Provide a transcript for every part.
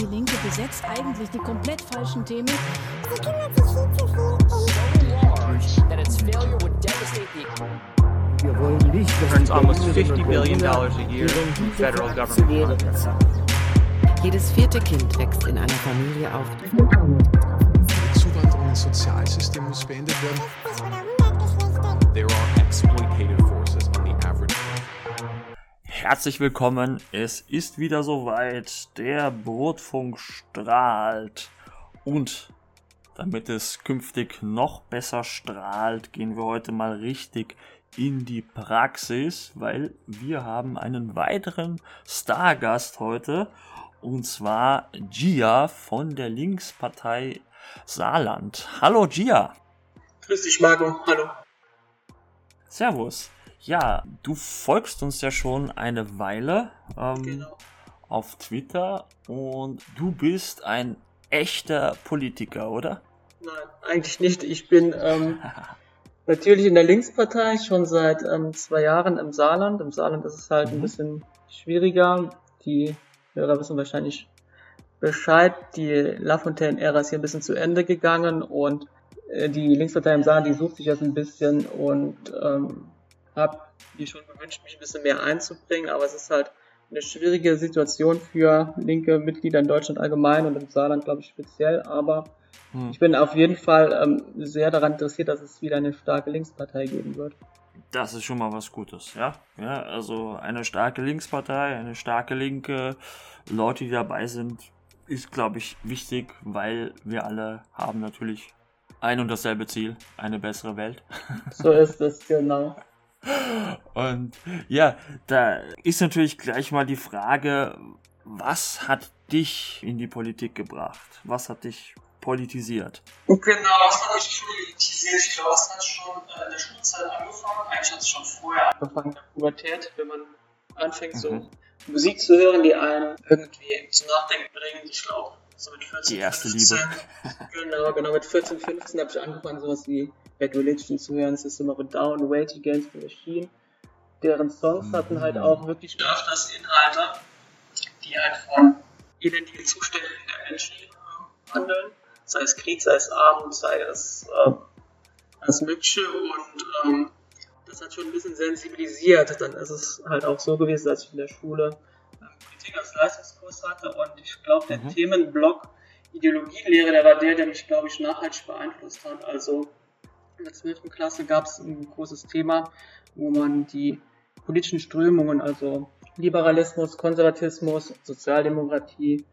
Die Linke besetzt eigentlich die komplett falschen Themen. Sie kümmert sich viel zu viel um that its failure would devastate the economy. Wir wollen nicht, dass almost Berlinerinnen 50 und billion dollars a year from federal government. Jedes vierte Kind wächst in einer Familie auf, Die Zuwanderung ins Sozialsystem muss beendet werden. 50 oder 100 Geschlechter. There are Herzlich willkommen, es ist wieder soweit, der Brotfunk strahlt und damit es künftig noch besser strahlt, gehen wir heute mal richtig in die Praxis, weil wir haben einen weiteren Stargast heute und zwar Gia von der Linkspartei Saarland. Hallo Gia. Grüß dich, Marco. Hallo. Servus. Ja, du folgst uns ja schon eine Weile ähm, Genau. auf Twitter und du bist ein echter Politiker, oder? Nein, eigentlich nicht. Ich bin ähm, natürlich in der Linkspartei schon seit ähm, zwei Jahren im Saarland. Im Saarland ist es halt ein Mhm. bisschen schwieriger. Die Hörer wissen wahrscheinlich Bescheid. Die Lafontaine-Ära ist hier ein bisschen zu Ende gegangen und äh, die Linkspartei im Saarland, die sucht sich jetzt ein bisschen und ähm, habe mir schon gewünscht, mich ein bisschen mehr einzubringen, aber es ist halt eine schwierige Situation für linke Mitglieder in Deutschland allgemein und im Saarland, glaube ich, speziell, aber Hm. ich bin auf jeden Fall ähm, sehr daran interessiert, dass es wieder eine starke Linkspartei geben wird. Das ist schon mal was Gutes, ja? Ja, also eine starke Linkspartei, eine starke Linke, Leute, die dabei sind, ist, glaube ich, wichtig, weil wir alle haben natürlich ein und dasselbe Ziel, eine bessere Welt. So ist es, genau. Und ja, da ist natürlich gleich mal die Frage, was hat dich in die Politik gebracht? Was hat dich politisiert? Genau, das hat mich politisiert. Ich glaube, es hat schon äh, in der Schulzeit angefangen. Eigentlich hat es schon vorher angefangen, in der Pubertät, wenn man anfängt, so Mhm. Musik zu hören, die einen irgendwie zum Nachdenken bringt. Ich glaube, so mit 14, Die erste 15. Genau, genau, mit 14, 15 habe ich angefangen, sowas wie Bad Religion zu hören, System of a Down, Rage Against the Machine. Deren Songs hatten halt auch wirklich öfters Inhalte, die halt von elendigen Zuständen der Menschen handeln. Sei es Krieg, sei es Armut, sei es äh, alles Mögliche und ähm, das hat schon ein bisschen sensibilisiert. Dann ist es halt auch so gewesen, dass ich in der Schule Politik als Leistungskurs hatte und ich glaube, der Mhm. Themenblock Ideologielehre, der war der, der mich, glaube ich, nachhaltig beeinflusst hat. Also in der 12. Klasse gab es ein großes Thema, wo man die politischen Strömungen, also Liberalismus, Konservatismus, Sozialdemokratie,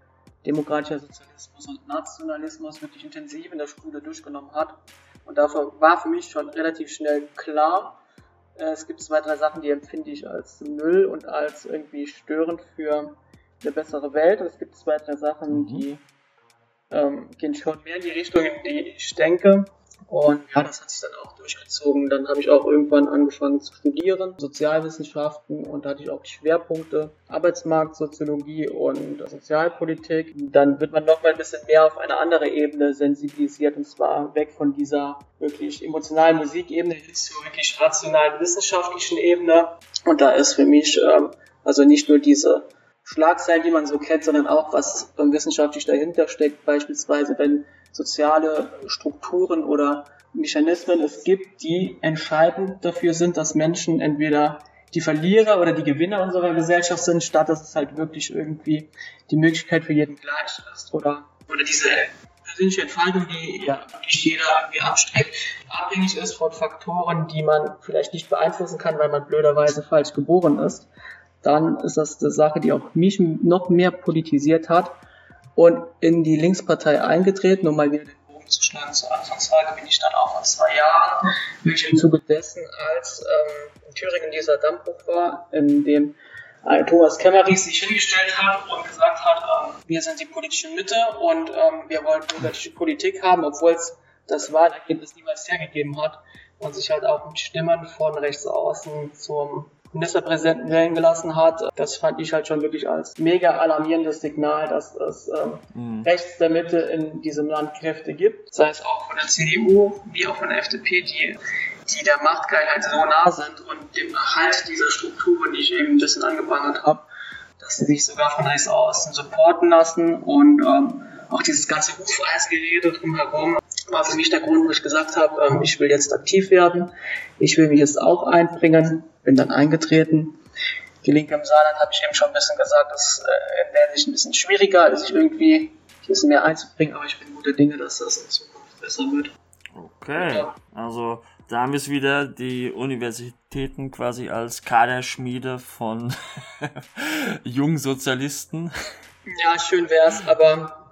demokratischer Sozialismus und Nationalismus wirklich intensiv in der Schule durchgenommen hat. Und dafür war für mich schon relativ schnell klar, äh, es gibt zwei, drei Sachen, die empfinde ich als Müll und als irgendwie störend für eine bessere Welt. Und es gibt zwei, drei Sachen, Mhm. die ähm, gehen schon mehr in die Richtung, in die ich denke. Und ja, das hat sich dann auch durchgezogen. Dann habe ich auch irgendwann angefangen zu studieren, Sozialwissenschaften und da hatte ich auch die Schwerpunkte Arbeitsmarkt, Soziologie und Sozialpolitik. Dann wird man noch mal ein bisschen mehr auf eine andere Ebene sensibilisiert und zwar weg von dieser wirklich emotionalen Musikebene hin zur wirklich rationalen wissenschaftlichen Ebene. Und da ist für mich ähm, also nicht nur diese Schlagzeilen, die man so kennt, sondern auch, was wissenschaftlich dahinter steckt, beispielsweise wenn soziale Strukturen oder Mechanismen es gibt, die entscheidend dafür sind, dass Menschen entweder die Verlierer oder die Gewinner unserer Gesellschaft sind, statt dass es halt wirklich irgendwie die Möglichkeit für jeden gleich ist oder, oder diese persönliche Entfaltung, die ja wirklich jeder irgendwie abstrebt, abhängig ist von Faktoren, die man vielleicht nicht beeinflussen kann, weil man blöderweise falsch geboren ist dann ist das eine Sache, die auch mich noch mehr politisiert hat und in die Linkspartei eingetreten, um mal wieder den Bogen zu schlagen zur Anfangsfrage, bin ich dann auch vor zwei Jahren, wirklich im Zuge dessen, als ähm, in Thüringen dieser Dammbruch war, in dem äh, Thomas Kemmerich sich hingestellt hat und gesagt hat, ähm, wir sind die politische Mitte und ähm, wir wollen bürgerliche Politik haben, obwohl es das Wahlergebnis niemals hergegeben hat und sich halt auch mit Stimmen von rechts außen zum Ministerpräsidenten wählen gelassen hat. Das fand ich halt schon wirklich als mega alarmierendes Signal, dass es ähm, Mhm. rechts der Mitte in diesem Land Kräfte gibt, sei es auch von der CDU wie auch von der FDP, die, die der Machtgeilheit so nah sind und dem Erhalt dieser Strukturen, die ich eben ein bisschen angeprangert habe, dass sie sich sogar von Eis außen supporten lassen und ähm, auch dieses ganze Hufeisgerede drumherum war für mich der Grund, wo ich gesagt habe, ähm, ich will jetzt aktiv werden, ich will mich jetzt auch einbringen, bin dann eingetreten. Die Linke im Saarland habe ich eben schon ein bisschen gesagt, das äh, in der Sicht ein bisschen schwieriger, sich irgendwie ein bisschen mehr einzubringen, aber ich bin guter Dinge, dass das in Zukunft besser wird. Okay, Ja. also da haben wir es wieder, die Universitäten quasi als Kaderschmiede von jungen Sozialisten. Ja, schön wär's, aber,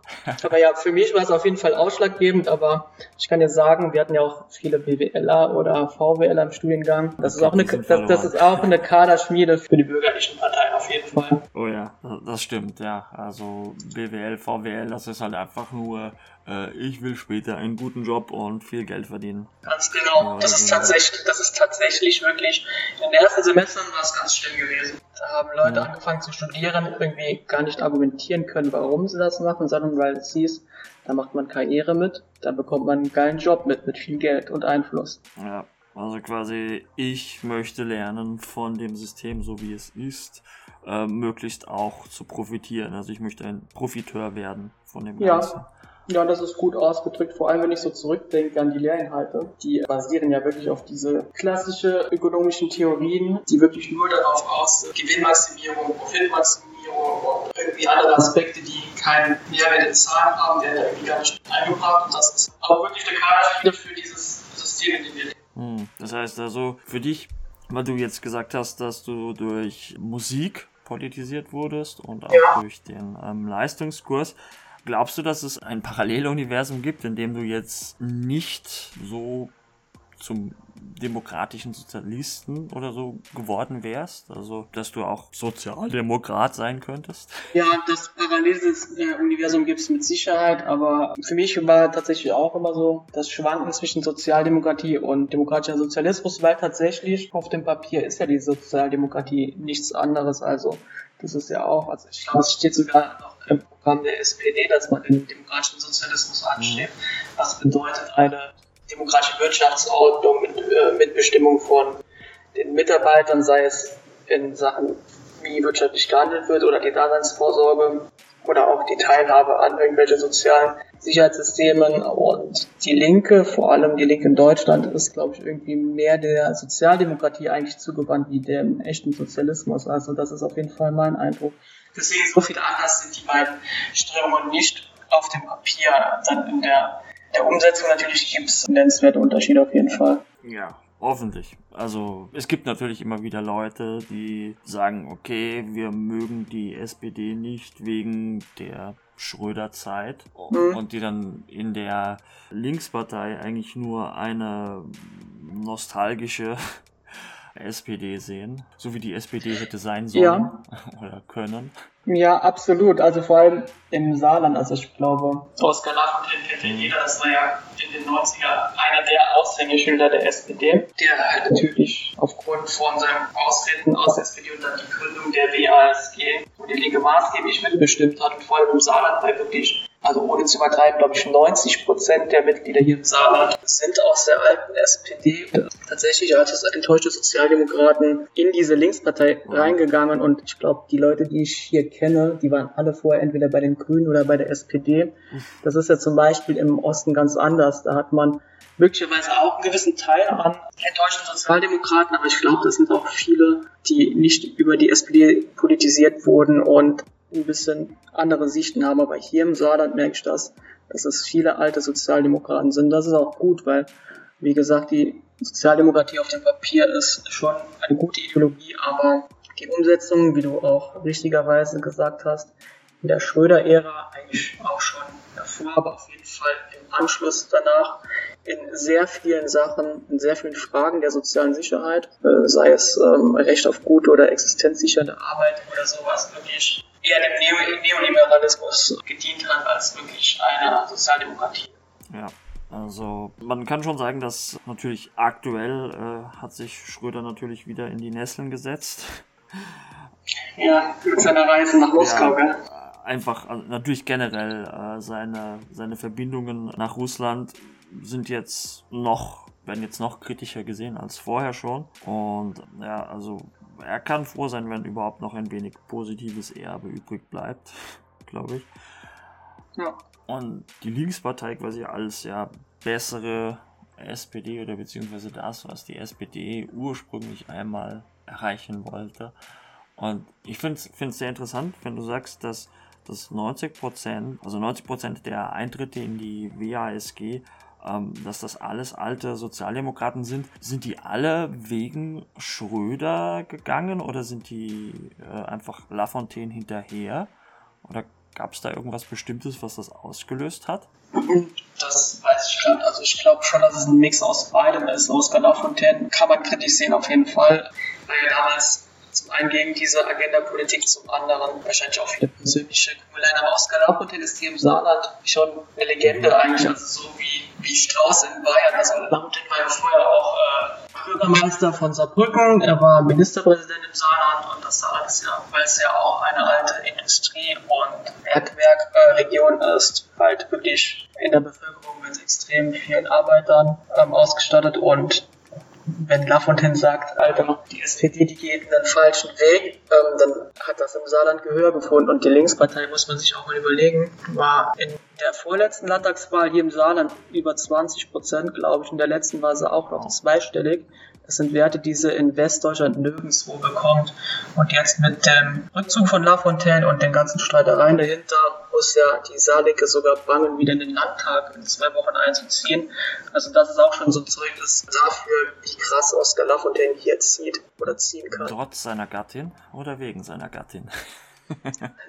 aber ja, für mich war es auf jeden Fall ausschlaggebend, aber ich kann dir sagen, wir hatten ja auch viele BWLer oder VWLer im Studiengang. Das ist auch eine, das, das ist auch eine Kaderschmiede für die bürgerlichen Parteien auf jeden Fall. Oh ja, das stimmt, ja. Also BWL, VWL, das ist halt einfach nur, äh, ich will später einen guten Job und viel Geld verdienen. Ganz genau. Das ist tatsächlich, das ist tatsächlich wirklich, in den ersten Semestern war es ganz schlimm gewesen. Da haben Leute Ja. angefangen zu studieren, irgendwie gar nicht argumentieren können, warum sie das machen, sondern weil es hieß, da macht man Karriere mit, da bekommt man einen geilen Job mit, mit viel Geld und Einfluss. Ja, also quasi, ich möchte lernen von dem System, so wie es ist, äh, möglichst auch zu profitieren. Also ich möchte ein Profiteur werden von dem Ja. Ganzen. Ja, das ist gut ausgedrückt, vor allem wenn ich so zurückdenke an die Lehrinhalte. Die basieren ja wirklich auf diese klassische ökonomischen Theorien, die wirklich nur darauf aus Gewinnmaximierung, Profitmaximierung und irgendwie andere Aspekte, die keinen Mehrwert in Zahlen haben, der da irgendwie gar nicht eingebracht. Und das ist auch wirklich eine Karte für dieses System, in dem wir leben. Hm, das heißt also, für dich, weil du jetzt gesagt hast, dass du durch Musik politisiert wurdest und auch Ja. durch den ähm, Leistungskurs, glaubst du, dass es ein Paralleluniversum gibt, in dem du jetzt nicht so zum demokratischen Sozialisten oder so geworden wärst? Also, dass du auch Sozialdemokrat sein könntest? Ja, das Paralleluniversum gibt es mit Sicherheit, aber für mich war tatsächlich auch immer so das Schwanken zwischen Sozialdemokratie und demokratischer Sozialismus, weil tatsächlich auf dem Papier ist ja die Sozialdemokratie nichts anderes. Also das ist ja auch, also ich glaube, es steht sogar noch im Programm der SPD, dass man den demokratischen Sozialismus anstrebt. Was bedeutet eine demokratische Wirtschaftsordnung mit äh, Mitbestimmung von den Mitarbeitern, sei es in Sachen, wie wirtschaftlich gehandelt wird oder die Daseinsvorsorge oder auch die Teilhabe an irgendwelche sozialen Sicherheitssystemen. Und die Linke, vor allem die Linke in Deutschland, ist, glaube ich, irgendwie mehr der Sozialdemokratie eigentlich zugewandt wie dem echten Sozialismus. Also das ist auf jeden Fall mein Eindruck. Deswegen so viel anders sind die beiden Strömungen nicht auf dem Papier. Dann in der, der Umsetzung natürlich gibt es nennenswerte Unterschiede auf jeden Fall. Ja, hoffentlich. Also es gibt natürlich immer wieder Leute, die sagen, okay, wir mögen die SPD nicht wegen der Schröder-Zeit Mhm. und die dann in der Linkspartei eigentlich nur eine nostalgische SPD sehen, so wie die SPD hätte sein sollen Ja. oder können. Ja, absolut. Also vor allem im Saarland. Also ich glaube, Oskar Lafontaine kennt ja jeder. Das war ja in den 90er einer der Aushängeschilder der SPD. Der halt natürlich aufgrund von seinem Austreten aus der SPD und dann die Gründung der WASG, wo die Linke maßgeblich mitbestimmt hat. Und vor allem im Saarland, weil wirklich, also ohne zu übertreiben, glaube ich, 90 Prozent der Mitglieder hier im Saarland sind aus der alten SPD. Tatsächlich als enttäuschte Sozialdemokraten in diese Linkspartei reingegangen und ich glaube, die Leute, die ich hier kenne, die waren alle vorher entweder bei den Grünen oder bei der SPD. Das ist ja zum Beispiel im Osten ganz anders. Da hat man möglicherweise auch einen gewissen Teil an enttäuschten Sozialdemokraten, aber ich glaube, das sind auch viele, die nicht über die SPD politisiert wurden und ein bisschen andere Sichten haben. Aber hier im Saarland merke ich das, dass es viele alte Sozialdemokraten sind. Das ist auch gut, weil, wie gesagt, die Sozialdemokratie auf dem Papier ist schon eine gute Ideologie, aber die Umsetzung, wie du auch richtigerweise gesagt hast, in der Schröder-Ära eigentlich auch schon davor, aber auf jeden Fall im Anschluss danach in sehr vielen Sachen, in sehr vielen Fragen der sozialen Sicherheit, äh, sei es ähm, Recht auf gute oder existenzsichernde Arbeit oder sowas, wirklich eher dem Neo Neoliberalismus gedient hat als wirklich einer Sozialdemokratie. Ja, also man kann schon sagen, dass natürlich aktuell äh, hat sich Schröder natürlich wieder in die Nesseln gesetzt. Ja, mit seiner Reise nach Moskau, gell? äh, einfach äh, natürlich generell äh, seine seine Verbindungen nach Russland sind jetzt noch werden jetzt noch kritischer gesehen als vorher schon und ja also er kann froh sein, wenn überhaupt noch ein wenig positives Erbe übrig bleibt, glaube ich. Ja. Und die Linkspartei quasi als ja bessere SPD oder beziehungsweise das, was die SPD ursprünglich einmal erreichen wollte. Und ich finde es sehr interessant, wenn du sagst, dass, dass 90 Prozent, also 90 Prozent der Eintritte in die WASG, ähm, dass das alles alte Sozialdemokraten sind. Sind die alle wegen Schröder gegangen oder sind die äh, einfach Lafontaine hinterher? Oder gab es da irgendwas Bestimmtes, was das ausgelöst hat? Das weiß ich nicht. Also ich glaube schon, dass es ein Mix aus beidem ist. Oskar Lafontaine kann man kritisch sehen auf jeden Fall, weil damals zum einen gegen diese Agenda-Politik, zum anderen wahrscheinlich auch viele persönliche Gründe. Aber Oskar Lafontaine ist hier im Saarland schon eine Legende eigentlich, also so wie, wie Strauß in Bayern. Also Lafontaine war ja vorher auch äh, Bürgermeister von Saarbrücken, er war Ministerpräsident im Saarland und das Saarland ist ja, weil es ja auch eine alte Industrie- und Bergwerkregion ist, halt wirklich in der Bevölkerung mit extrem vielen Arbeitern ähm, ausgestattet und wenn Lafontaine sagt, Alter, die SPD, die geht einen falschen Weg, ähm, dann hat das im Saarland Gehör gefunden. Und die Linkspartei, muss man sich auch mal überlegen, war in der vorletzten Landtagswahl hier im Saarland über 20 Prozent, glaube ich. In der letzten war sie auch noch zweistellig. Das sind Werte, die sie in Westdeutschland nirgendwo bekommt. Und jetzt mit dem Rückzug von Lafontaine und den ganzen Streitereien dahinter muss ja die Saarlinke sogar bangen, wieder in den Landtag in zwei Wochen einzuziehen. Also das ist auch schon so ein Zeugnis dafür, wie krass Oskar Lafontaine hier zieht oder ziehen kann. Trotz seiner Gattin oder wegen seiner Gattin?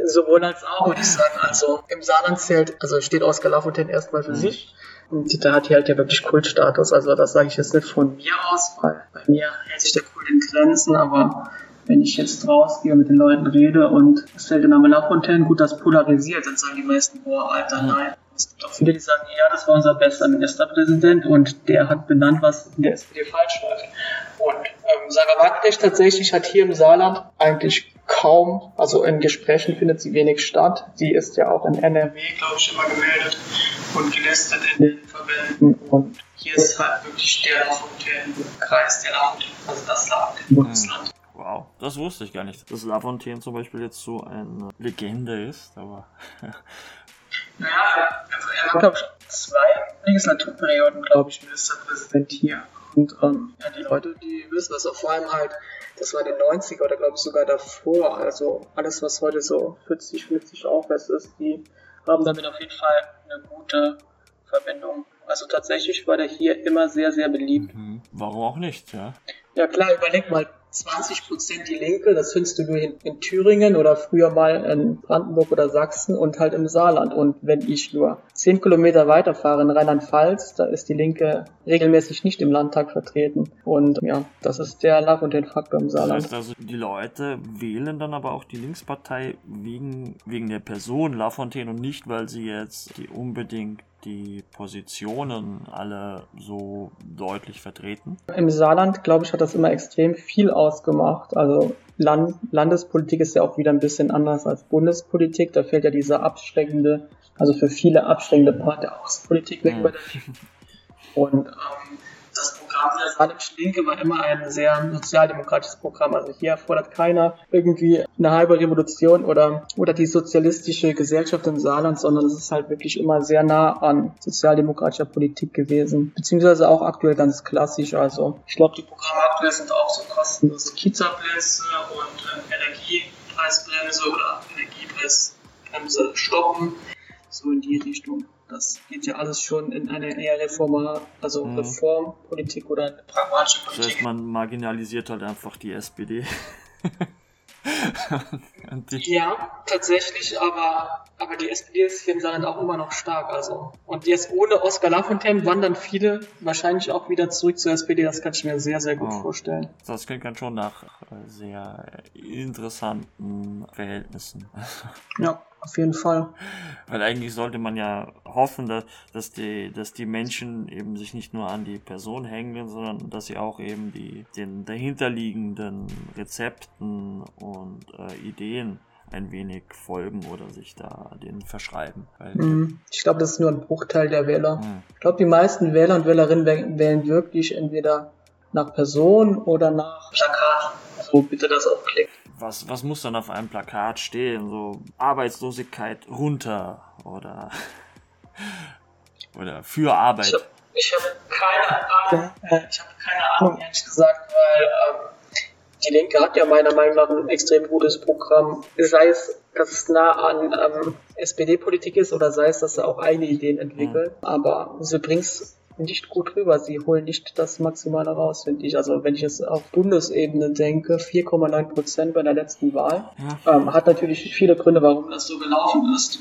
Sowohl als auch, würde ich sagen. Also im Saarland zählt, also steht Oskar Lafontaine erstmal für Mhm. sich. Und da hat hier halt ja wirklich Kultstatus. Also das sage ich jetzt nicht von mir aus, weil bei mir hält sich der Kult in Grenzen, aber wenn ich jetzt rausgehe und mit den Leuten rede und es fällt der Name Lafontaine, gut, das polarisiert, dann sagen die meisten, boah, Alter, nein. Es gibt auch viele, die sagen, ja, das war unser bester Ministerpräsident und der hat benannt, was in der SPD falsch läuft. Und ähm, Sarah Wagenknecht tatsächlich hat hier im Saarland eigentlich kaum, also in Gesprächen findet sie wenig statt. Sie ist ja auch in NRW, glaube ich, immer gemeldet und gelistet in den Verbänden. Und hier ist halt wirklich der Lafontaine-Kreis, der Lafontaine, also das Lafontaine-Bundesland. Wow, das wusste ich gar nicht, dass Lafontaine zum Beispiel jetzt so eine Legende ist, aber Naja, also er war, glaube ich, zwei Legislaturperioden, glaube ich, Ministerpräsident hier. Und ähm, ja, die Leute, die wissen das auch vor allem halt, das war in den 90er oder glaube ich sogar davor. Also alles, was heute so 40, 50 aufwärts ist, die haben damit auf jeden Fall eine gute Verbindung. Also tatsächlich war der hier immer sehr, sehr beliebt. mhm. warum auch nicht, ja? Ja klar, überleg mal, 20% die Linke, das findest du nur in, in Thüringen oder früher mal in Brandenburg oder Sachsen und halt im Saarland. Und wenn ich nur 10 Kilometer weiterfahre in Rheinland-Pfalz, da ist die Linke regelmäßig nicht im Landtag vertreten. Und ja, das ist der Lach und den Faktor im Das Saarland. heißt also, die Leute wählen dann aber auch die Linkspartei wegen, wegen der Person Lafontaine und nicht, weil sie jetzt die unbedingt die Positionen alle so deutlich vertreten. Im Saarland, glaube ich, hat das immer extrem viel ausgemacht. Also Land, Landespolitik ist ja auch wieder ein bisschen anders als Bundespolitik. Da fällt ja dieser abschreckende, also für viele abschreckende Part der Außenpolitik weg der Linken. Und ähm, das Programm der saarländischen Linke war immer ein sehr sozialdemokratisches Programm. Also hier fordert keiner irgendwie eine halbe Revolution oder, oder die sozialistische Gesellschaft im Saarland, sondern es ist halt wirklich immer sehr nah an sozialdemokratischer Politik gewesen. Beziehungsweise auch aktuell ganz klassisch. Also ich glaube, die Programme aktuell sind auch so kostenlose Kita-Plätze und ähm, Energiepreisbremse oder Energiepreisbremse stoppen. So in die Richtung. Das geht ja alles schon in eine eher Reformar, also Mhm. Reformpolitik oder eine pragmatische Das Politik. heißt, man marginalisiert halt einfach die SPD. Ja, tatsächlich, aber, aber die SPD ist hier im Saarland auch immer noch stark. Also. Und jetzt ohne Oskar Lafontaine wandern viele wahrscheinlich auch wieder zurück zur SPD. Das kann ich mir sehr, sehr gut Oh. vorstellen. das klingt dann schon nach äh, sehr interessanten Verhältnissen. Ja, auf jeden Fall. Weil eigentlich sollte man ja hoffen, dass, dass, die, dass die Menschen eben sich nicht nur an die Person hängen, sondern dass sie auch eben die, den dahinterliegenden Rezepten und äh, Ideen ein wenig folgen oder sich da denen verschreiben. Mhm. Ich glaube, das ist nur ein Bruchteil der Wähler. Hm. Ich glaube, die meisten Wähler und Wählerinnen wäh- wählen wirklich entweder nach Person oder nach Plakat. Wo bitte das auch klickt. Was, was muss dann auf einem Plakat stehen? So Arbeitslosigkeit runter oder, oder für Arbeit. Ich habe ich hab keine Ahnung, ich habe keine Ahnung, ehrlich gesagt, weil ähm, die Linke hat ja meiner Meinung nach ein extrem gutes Programm, sei es, dass es nah an ähm, SPD-Politik ist oder sei es, dass sie auch eigene Ideen entwickeln, aber sie bringt es nicht gut rüber. Sie holen nicht das Maximale raus, finde ich. Also wenn ich jetzt auf Bundesebene denke, 4,9 Prozent bei der letzten Wahl, ähm, hat natürlich viele Gründe, warum das so gelaufen ist.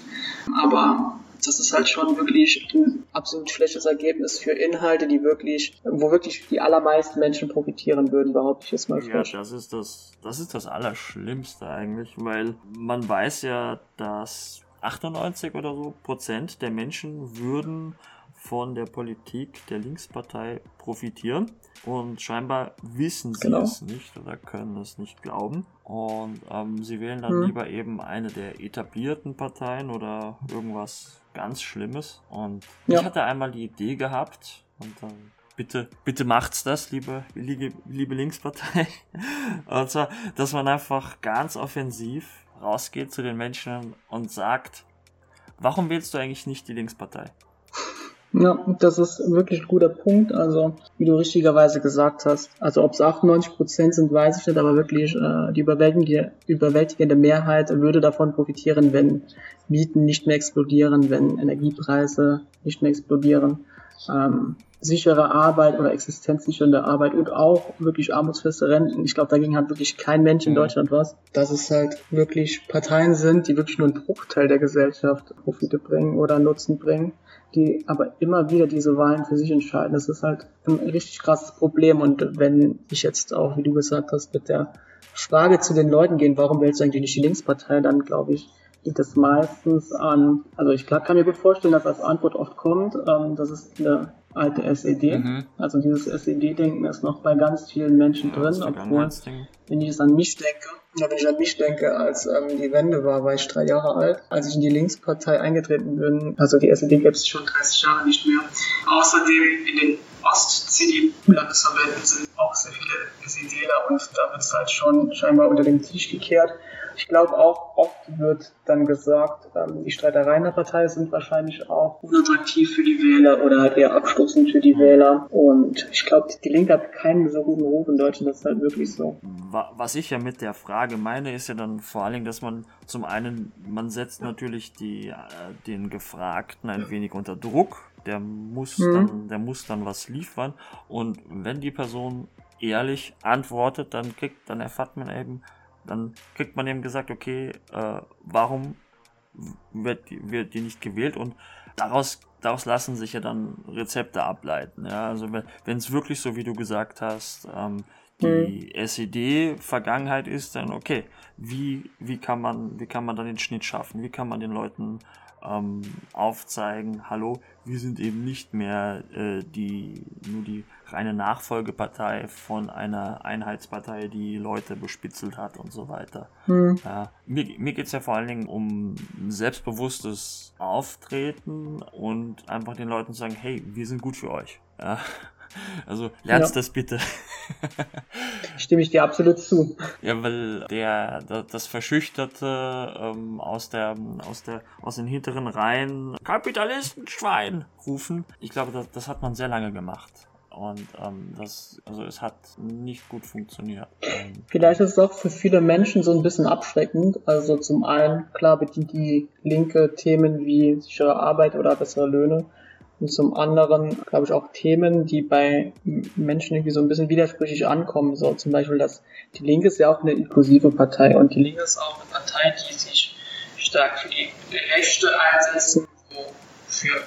Aber das ist halt schon wirklich ein absolut schlechtes Ergebnis für Inhalte, die wirklich, wo wirklich die allermeisten Menschen profitieren würden, behaupte ich jetzt mal Ja, frisch. das ist das, das ist das Allerschlimmste eigentlich, weil man weiß ja, dass 98 oder so Prozent der Menschen würden von der Politik der Linkspartei profitieren und scheinbar wissen sie Genau. es nicht oder können es nicht glauben und ähm, sie wählen dann Hm. lieber eben eine der etablierten Parteien oder irgendwas ganz Schlimmes und ich Ja. hatte einmal die Idee gehabt und dann bitte, bitte macht's das, liebe, liebe, liebe Linkspartei. Und zwar, dass man einfach ganz offensiv rausgeht zu den Menschen und sagt, warum wählst du eigentlich nicht die Linkspartei? Ja, das ist wirklich ein guter Punkt. Also, wie du richtigerweise gesagt hast, also ob es 98 Prozent sind, weiß ich nicht, aber wirklich äh, die überwältigende, überwältigende Mehrheit würde davon profitieren, wenn Mieten nicht mehr explodieren, wenn Energiepreise nicht mehr explodieren, ähm, sichere Arbeit oder existenzsichernde Arbeit und auch wirklich armutsfeste Renten. Ich glaube, dagegen hat wirklich kein Mensch in Mhm. Deutschland was. Dass es halt wirklich Parteien sind, die wirklich nur einen Bruchteil der Gesellschaft Profite bringen oder Nutzen bringen die aber immer wieder diese Wahlen für sich entscheiden. Das ist halt ein richtig krasses Problem. Und wenn ich jetzt auch, wie du gesagt hast, mit der Frage zu den Leuten gehen, warum wählst du eigentlich nicht die Linkspartei, dann glaube ich, liegt es meistens an, also ich kann mir gut vorstellen, dass als Antwort oft kommt, ähm, das ist eine alte SED. Mhm. Also dieses SED-Denken ist noch bei ganz vielen Menschen Das drin, obwohl wenn ich jetzt an mich denke, ja, wenn ich an mich denke, als ähm, die Wende war, war ich drei Jahre alt. Als ich in die Linkspartei eingetreten bin, also die SED gäbe es schon 30 Jahre nicht mehr. Außerdem in den Ost-CDU-Landesverbänden sind auch sehr viele SEDler und da wird es halt schon scheinbar unter den Tisch gekehrt. Ich glaube auch, oft wird dann gesagt, ähm, die Streitereien der Partei sind wahrscheinlich auch unattraktiv für die Wähler oder halt eher abstoßend für die Wähler. Und ich glaube, die Linke hat keinen so guten Ruf in Deutschland, das ist halt wirklich so. Wa- Was ich ja mit der Frage meine, ist ja dann vor allen Dingen, dass man zum einen, man setzt natürlich die, äh, den Gefragten ein wenig unter Druck. Der muss Mhm. dann, der muss dann was liefern. Und wenn die Person ehrlich antwortet, dann kriegt, dann erfahrt man eben, dann kriegt man eben gesagt, okay, äh, warum wird die, wird die nicht gewählt und daraus, daraus lassen sich ja dann Rezepte ableiten. Ja? Also wenn es wirklich so, wie du gesagt hast, ähm, die SED-Vergangenheit ist, dann okay, wie, wie, kann man, wie kann man dann den Schnitt schaffen? Wie kann man den Leuten ähm, aufzeigen, hallo, wir sind eben nicht mehr äh, die, nur die reine Nachfolgepartei von einer Einheitspartei, die Leute bespitzelt hat und so weiter. Hm. Ja, mir mir geht es ja vor allen Dingen um selbstbewusstes Auftreten und einfach den Leuten sagen, hey, wir sind gut für euch. Ja. Also lernt Ja. das bitte. Stimme ich dir absolut zu. Ja, weil der, da- das Verschüchterte ähm, aus der, aus der, aus den hinteren Reihen Kapitalistenschwein rufen. Ich glaube, das, das hat man sehr lange gemacht. Und ähm, das, also es hat nicht gut funktioniert. Vielleicht ist es auch für viele Menschen so ein bisschen abschreckend. Also zum einen, klar bedient die Linke Themen wie sichere Arbeit oder bessere Löhne. Und zum anderen, glaube ich, auch Themen, die bei Menschen irgendwie so ein bisschen widersprüchlich ankommen. So zum Beispiel, dass die Linke ist ja auch eine inklusive Partei und die Linke ist auch eine Partei, die sich stark für die Rechte einsetzen, wo für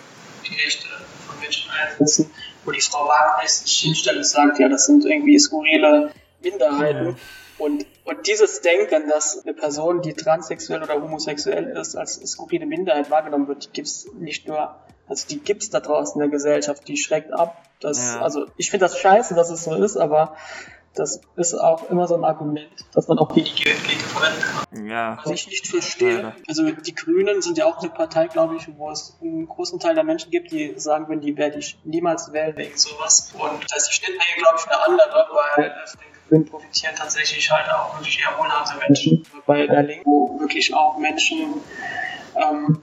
die Rechte von Menschen einsetzen, wo die Frau Wagner sich hinstellt und sagt, ja, das sind irgendwie skurrile Minderheiten. Und, und dieses Denken, dass eine Person, die transsexuell oder homosexuell ist, als skurrile Minderheit wahrgenommen wird, die gibt's nicht nur, also die gibt's da draußen in der Gesellschaft, die schreckt ab. Das, Ja. Also ich finde das scheiße, dass es so ist, aber das ist auch immer so ein Argument, dass man auch gegen die Linke verwenden kann. ja, Was ich nicht verstehe, Leider. also die Grünen sind ja auch eine Partei, glaube ich, wo es einen großen Teil der Menschen gibt, die sagen würden, die werde ich niemals wählen wegen sowas. Und das heißt, die Schnittmenge, glaube ich, eine andere, weil äh, ich denke, Davon profitieren tatsächlich halt auch wirklich eher wohlhabende Menschen. Bei der Linken, wo wirklich auch Menschen ähm,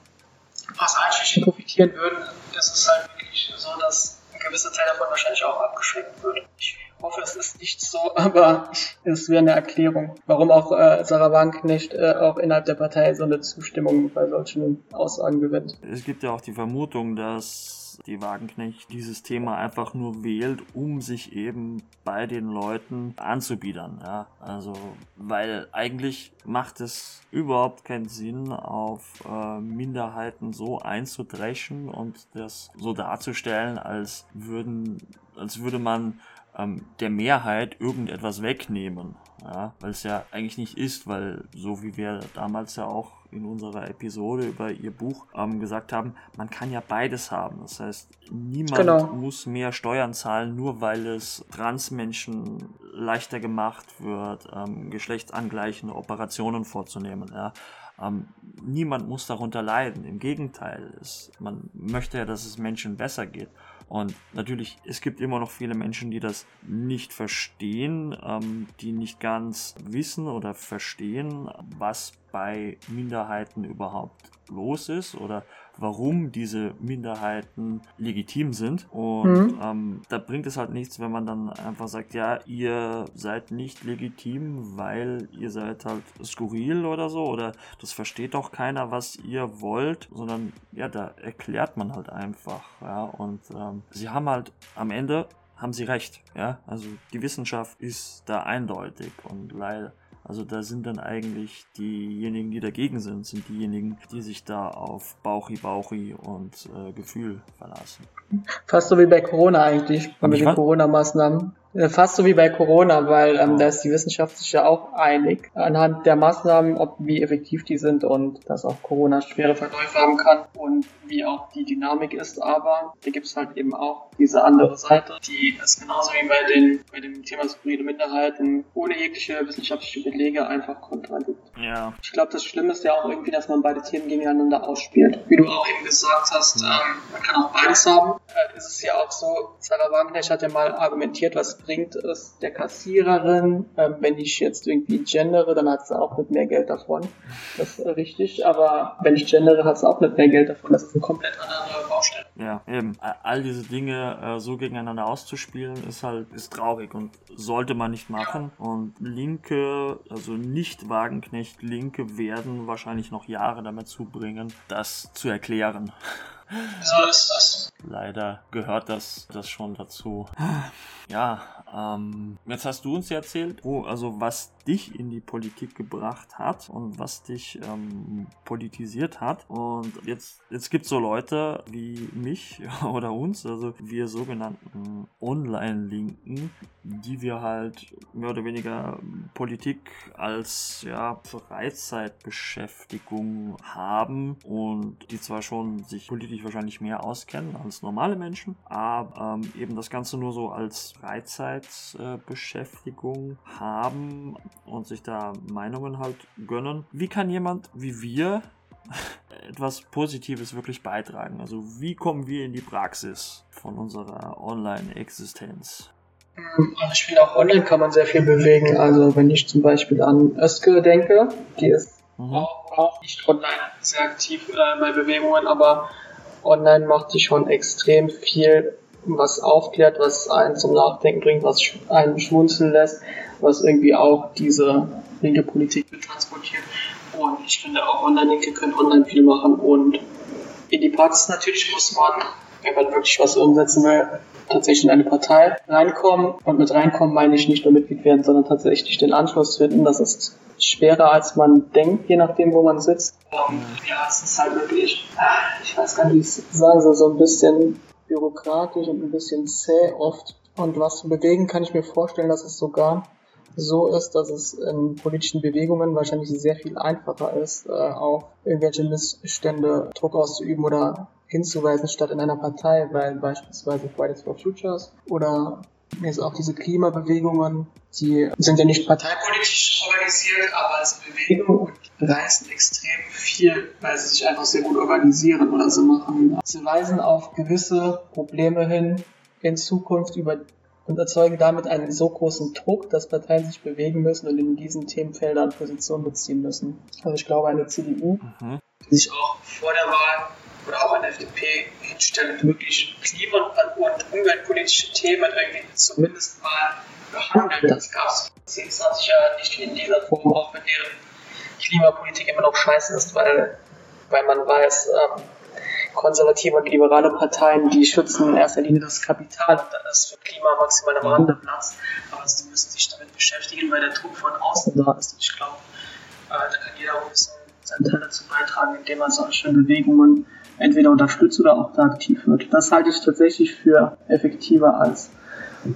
Einschichten profitieren würden, ist es halt wirklich so, dass ein gewisser Teil davon wahrscheinlich auch abgeschreckt wird. Ich hoffe, es ist nicht so, aber es wäre eine Erklärung, warum auch äh, Sarah Wagenknecht äh, auch innerhalb der Partei so eine Zustimmung bei solchen Aussagen gewinnt. Es gibt ja auch die Vermutung, dass die Wagenknecht dieses Thema einfach nur wählt, um sich eben bei den Leuten anzubiedern. Ja, also, weil eigentlich macht es überhaupt keinen Sinn, auf äh, Minderheiten so einzudreschen und das so darzustellen, als würden, als würde man ähm, der Mehrheit irgendetwas wegnehmen. Ja, weil es ja eigentlich nicht ist, weil so wie wir damals ja auch in unserer Episode über ihr Buch ähm, gesagt haben, man kann ja beides haben. Das heißt, niemand Genau. muss mehr Steuern zahlen, nur weil es Transmenschen leichter gemacht wird, ähm, geschlechtsangleichende Operationen vorzunehmen. Ja. Ähm, niemand muss darunter leiden. Im Gegenteil, es, man möchte ja, dass es Menschen besser geht. Und natürlich, es gibt immer noch viele Menschen, die das nicht verstehen, ähm, die nicht ganz wissen oder verstehen, was bei Minderheiten überhaupt los ist oder warum diese Minderheiten legitim sind. Und Mhm. ähm, da bringt es halt nichts, wenn man dann einfach sagt, ja, ihr seid nicht legitim, weil ihr seid halt skurril oder so oder das versteht doch keiner, was ihr wollt, sondern ja, da erklärt man halt einfach, ja, und ähm, sie haben halt am Ende haben sie recht, ja, also die Wissenschaft ist da eindeutig und leider also da sind dann eigentlich diejenigen, die dagegen sind, sind diejenigen, die sich da auf Bauchi Bauchi und äh, Gefühl verlassen. Fast so wie bei Corona eigentlich, ich den? Corona-Maßnahmen. Äh, Fast so wie bei Corona, weil ähm, da ist die Wissenschaft sich ja auch einig anhand der Maßnahmen, ob wie effektiv die sind und dass auch Corona schwere Verläufe haben kann und wie auch die Dynamik ist. Aber da gibt es halt eben auch diese andere Seite, die es genauso wie bei, den, bei dem Thema skurrile Minderheiten ohne jegliche wissenschaftliche Belege einfach kontra gibt. Ja, Ich glaube, das Schlimme ist ja auch irgendwie, dass man beide Themen gegeneinander ausspielt. Wie du auch eben gesagt hast, ähm, man kann auch beides haben. Äh, ist es ja auch so, Sarah Wagenknecht hat ja mal argumentiert, was bringt es der Kassiererin, ähm, wenn ich jetzt irgendwie gendere, dann hat sie auch nicht mehr Geld davon. Das ist richtig, aber wenn ich gendere, hat sie auch nicht mehr Geld davon. Das ist eine komplett andere Baustelle. ja, eben. All diese Dinge äh, so gegeneinander auszuspielen, ist halt, ist traurig und sollte man nicht machen. Und Linke, also nicht Wagenknecht Linke werden wahrscheinlich noch Jahre damit zubringen, das zu erklären. So ist das. Leider gehört das, das schon dazu. Ja, ähm, jetzt hast du uns ja erzählt, wo, also was dich in die Politik gebracht hat und was dich ähm, politisiert hat. Und jetzt, jetzt gibt es so Leute wie mich oder uns, also wir sogenannten Online-Linken, die wir halt mehr oder weniger Politik als ja, Freizeitbeschäftigung haben und die zwar schon sich politisch wahrscheinlich mehr auskennen als normale Menschen, aber ähm, eben das Ganze nur so als Freizeitbeschäftigung haben und sich da Meinungen halt gönnen. Wie kann jemand wie wir etwas Positives wirklich beitragen? Also wie kommen wir in die Praxis von unserer Online-Existenz? Also ich finde auch online kann man sehr viel bewegen. Also wenn ich zum Beispiel an Özge denke, die ist Mhm. auch, auch nicht online sehr aktiv äh, bei Bewegungen, aber online macht sie schon extrem viel, was aufklärt, was einen zum Nachdenken bringt, was einen schmunzeln lässt, was irgendwie auch diese linke Politik transportiert. Und ich finde auch Online-Linke können online viel machen und in die Praxis natürlich muss man, wenn man wirklich was umsetzen will, tatsächlich in eine Partei reinkommen. Und mit reinkommen meine ich nicht nur Mitglied werden, sondern tatsächlich den Anschluss finden. Das ist schwerer, als man denkt, je nachdem, wo man sitzt. Und ja, es ist halt wirklich, ich weiß gar nicht, wie ich es sagen soll, so ein bisschen bürokratisch und ein bisschen zäh oft. Und was zu bewegen, kann ich mir vorstellen, dass es sogar so ist, dass es in politischen Bewegungen wahrscheinlich sehr viel einfacher ist, äh, auf irgendwelche Missstände Druck auszuüben oder hinzuweisen, statt in einer Partei, weil beispielsweise Fridays for Futures oder jetzt auch diese Klimabewegungen, die sind ja nicht parteipolitisch organisiert, aber als Bewegung und reißen extrem viel, weil sie sich einfach sehr gut organisieren oder so machen. Sie weisen auf gewisse Probleme hin in Zukunft, über und erzeugen damit einen so großen Druck, dass Parteien sich bewegen müssen und in diesen Themenfeldern Position beziehen müssen. Also ich glaube, eine CDU, Mhm. die sich auch vor der Wahl oder auch eine FDP hinstellt, wirklich klima- und umweltpolitische Themen irgendwie zumindest mal behandelt. Das gab es 10, 20 Jahre nicht in dieser Form, auch wenn deren Klimapolitik immer noch scheiße ist, weil, weil man weiß, ähm, konservative und liberale Parteien, die schützen in erster Linie das Kapital und dann ist für Klima maximal am Rande Platz. Aber sie müssen sich damit beschäftigen, weil der Druck von außen da ist. Und ich glaube, äh, da kann jeder auch ein bisschen seinen Teil dazu beitragen, indem er solche Bewegungen entweder unterstützt oder auch da aktiv wird. Das halte ich tatsächlich für effektiver als,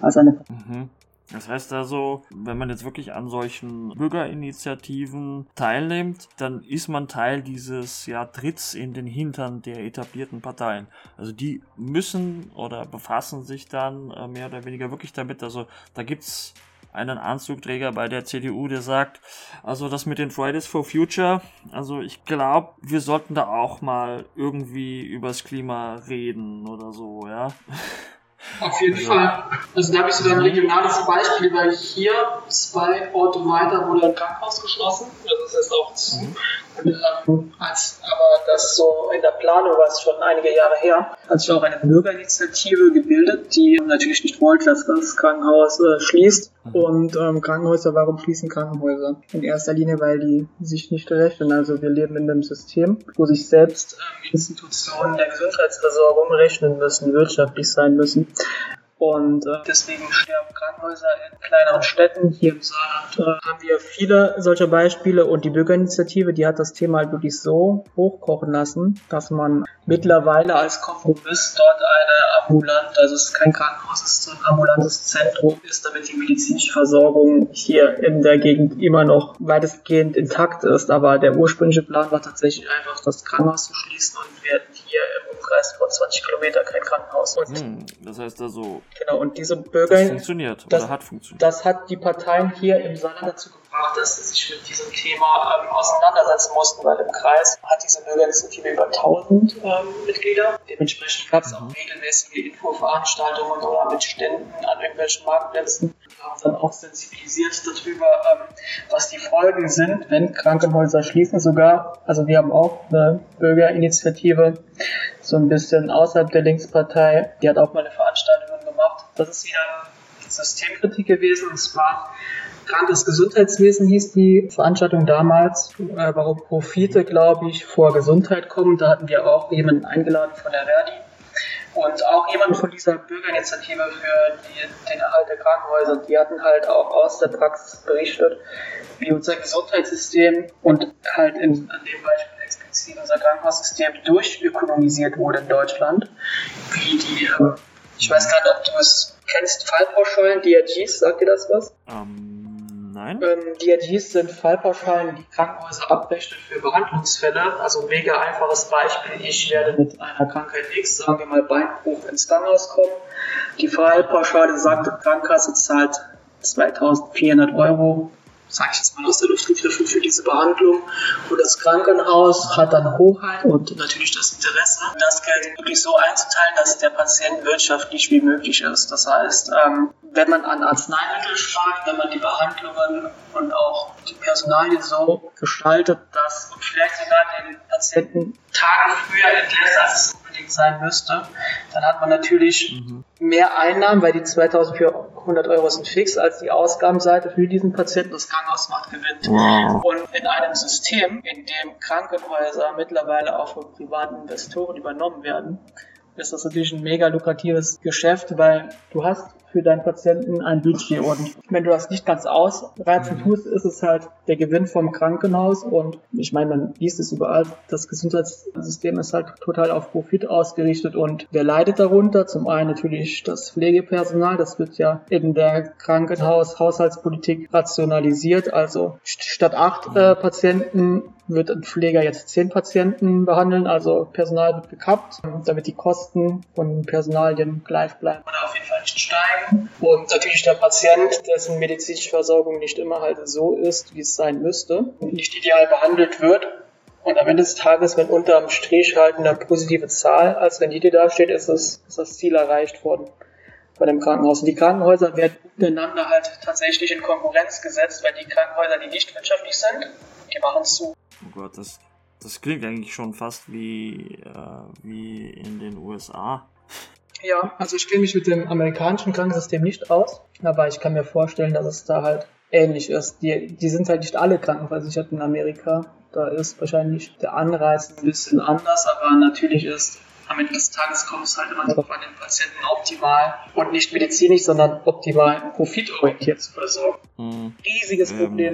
als eine Mhm. Das heißt also, wenn man jetzt wirklich an solchen Bürgerinitiativen teilnimmt, dann ist man Teil dieses ja, Tritts in den Hintern der etablierten Parteien. Also die müssen oder befassen sich dann äh, mehr oder weniger wirklich damit. Also da gibt's einen Anzugträger bei der CDU, der sagt, also das mit den Fridays for Future, also ich glaube, wir sollten da auch mal irgendwie übers Klima reden oder so, ja. Auf jeden Fall. Also da habe ich sogar ein regionales Beispiel, weil hier zwei Orte weiter wurde ein Krankenhaus geschlossen. Das ist jetzt auch zu. Und, ähm, als, aber das so in der Planung war es schon einige Jahre her, hat sich auch eine Bürgerinitiative gebildet, die natürlich nicht wollte, dass das Krankenhaus äh, schließt. Und ähm, Krankenhäuser, warum schließen Krankenhäuser? In erster Linie, weil die sich nicht rechnen. Also wir leben in einem System, wo sich selbst ähm, Institutionen der Gesundheitsversorgung rechnen müssen, wirtschaftlich sein müssen. Und äh, deswegen sterben Krankenhäuser in kleineren Städten. Hier im Saarland äh, haben wir viele solcher Beispiele und die Bürgerinitiative, die hat das Thema halt wirklich so hochkochen lassen, dass man mittlerweile als Kompromiss dort eine ambulant, also es ist kein Krankenhaus, es ist ein ambulantes Zentrum ist, damit die medizinische Versorgung hier in der Gegend immer noch weitestgehend intakt ist. Aber der ursprüngliche Plan war tatsächlich einfach, das Krankenhaus zu schließen und wir hätten hier im Umkreis von 20 Kilometer kein Krankenhaus. Und Hm, das heißt also, Genau, und diese das Bürger, funktioniert das- oder hat funktioniert. das hat die Parteien hier im Saarland dazu gebracht, dass sie sich mit diesem Thema ähm, auseinandersetzen mussten, weil im Kreis hat diese Bürgerinitiative über 1000 ähm, Mitglieder. Dementsprechend gab es auch regelmäßige Infoveranstaltungen oder mit Ständen an irgendwelchen Marktplätzen. Wir haben dann auch sensibilisiert darüber, ähm, was die Folgen sind, wenn Krankenhäuser schließen sogar. Also wir haben auch eine Bürgerinitiative, so ein bisschen außerhalb der Linkspartei, die hat auch mal eine Veranstaltung gemacht. Das ist wieder Systemkritik gewesen. Und zwar krankes Gesundheitswesen hieß die Veranstaltung damals, äh, warum Profite, glaube ich, vor Gesundheit kommen. Da hatten wir auch jemanden eingeladen von der Verdi und auch jemanden von dieser Bürgerinitiative für die, den Erhalt der Krankenhäuser. Die hatten halt auch aus der Praxis berichtet, wie unser Gesundheitssystem und halt in, an dem Beispiel explizit unser Krankenhaussystem durchökonomisiert wurde in Deutschland. Wie die, ähm, ich weiß gar nicht, ob du es kennst, Fallpauschalen, DRGs, sagt dir das was? Ähm, nein? Ähm, DRGs sind Fallpauschalen, die Krankenhäuser abrechnen für Behandlungsfälle. Also ein mega einfaches Beispiel. Ich werde mit einer Krankheit X, sagen wir mal Beinbruch, ins Krankenhaus kommen. Die Fallpauschale sagt, die Krankenkasse zahlt 2400 Euro, sage ich jetzt mal aus der Luft gegriffen, für diese Behandlung. Und das Krankenhaus hat dann Hoheit und natürlich das Interesse, das Geld wirklich so einzuteilen, dass der Patient wirtschaftlich wie möglich ist. Das heißt, ähm, wenn man an Arzneimittel spart, wenn man die Behandlungen und auch die Personalien so gestaltet, dass vielleicht sogar den Patienten Tage früher entlässt, als es unbedingt sein müsste, dann hat man natürlich mehr Einnahmen, weil die 2400 Euro sind fix, als die Ausgabenseite für diesen Patienten. Das Krankenhaus macht Gewinn. Wow. Und in einem System, in dem Krankenhäuser mittlerweile auch von privaten Investoren übernommen werden, ist das natürlich ein mega lukratives Geschäft, weil du hast für deinen Patienten ein Budget und wenn du das nicht ganz ausreizen tust, ist es halt der Gewinn vom Krankenhaus. Und ich meine, man liest es überall, das Gesundheitssystem ist halt total auf Profit ausgerichtet. Und wer leidet darunter? Zum einen natürlich das Pflegepersonal, das wird ja in der Krankenhaus-Haushaltspolitik rationalisiert, also st- statt acht äh, Patienten wird ein Pfleger jetzt zehn Patienten behandeln, also Personal wird gekappt, damit die Kosten von Personalien gleich bleiben oder auf jeden Fall nicht steigen. Und natürlich der Patient, dessen medizinische Versorgung nicht immer halt so ist, wie es sein müsste nicht ideal behandelt wird. Und am Ende des Tages, wenn unterm Strich halt eine positive Zahl als Rendite dasteht, ist, es, ist das Ziel erreicht worden. bei dem Krankenhaus. Und die Krankenhäuser werden untereinander halt tatsächlich in Konkurrenz gesetzt, weil die Krankenhäuser, die nicht wirtschaftlich sind, die machen zu. Oh Gott, das, das klingt eigentlich schon fast wie, äh, wie in den USA. Ja, also ich kenne mich mit dem amerikanischen Krankensystem nicht aus, aber ich kann mir vorstellen, dass es da halt ähnlich ist. Die, die sind halt nicht alle krankenversichert in Amerika. Da ist wahrscheinlich der Anreiz ein bisschen anders, aber natürlich ist am Ende des Tages kommt es halt immer darauf an, den Patienten optimal und nicht medizinisch, sondern optimal profitorientiert zu versorgen. Hm. Riesiges Ähm, Problem.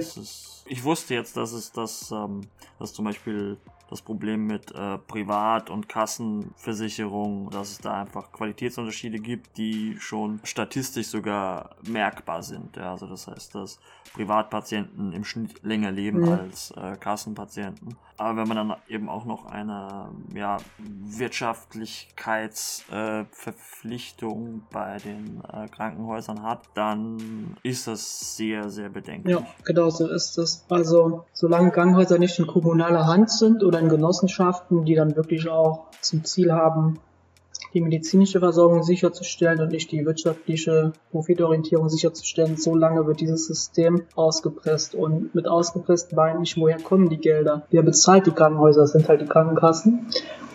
Ich wusste jetzt, dass es das, ähm, dass zum Beispiel das Problem mit äh, Privat- und Kassenversicherung, dass es da einfach Qualitätsunterschiede gibt, die schon statistisch sogar merkbar sind. Ja, also das heißt, dass Privatpatienten im Schnitt länger leben Mhm. als äh, Kassenpatienten. Aber wenn man dann eben auch noch eine ja, Wirtschaftlichkeitsverpflichtung äh, bei den äh, Krankenhäusern hat, dann ist das sehr, sehr bedenklich. Ja, genau so ist es. Also, solange Krankenhäuser nicht in kommunaler Hand sind oder in Genossenschaften, die dann wirklich auch zum Ziel haben, die medizinische Versorgung sicherzustellen und nicht die wirtschaftliche Profitorientierung sicherzustellen, solange wird dieses System ausgepresst. Und mit ausgepresst meine ich, woher kommen die Gelder? Wer bezahlt die Krankenhäuser? Das sind halt die Krankenkassen.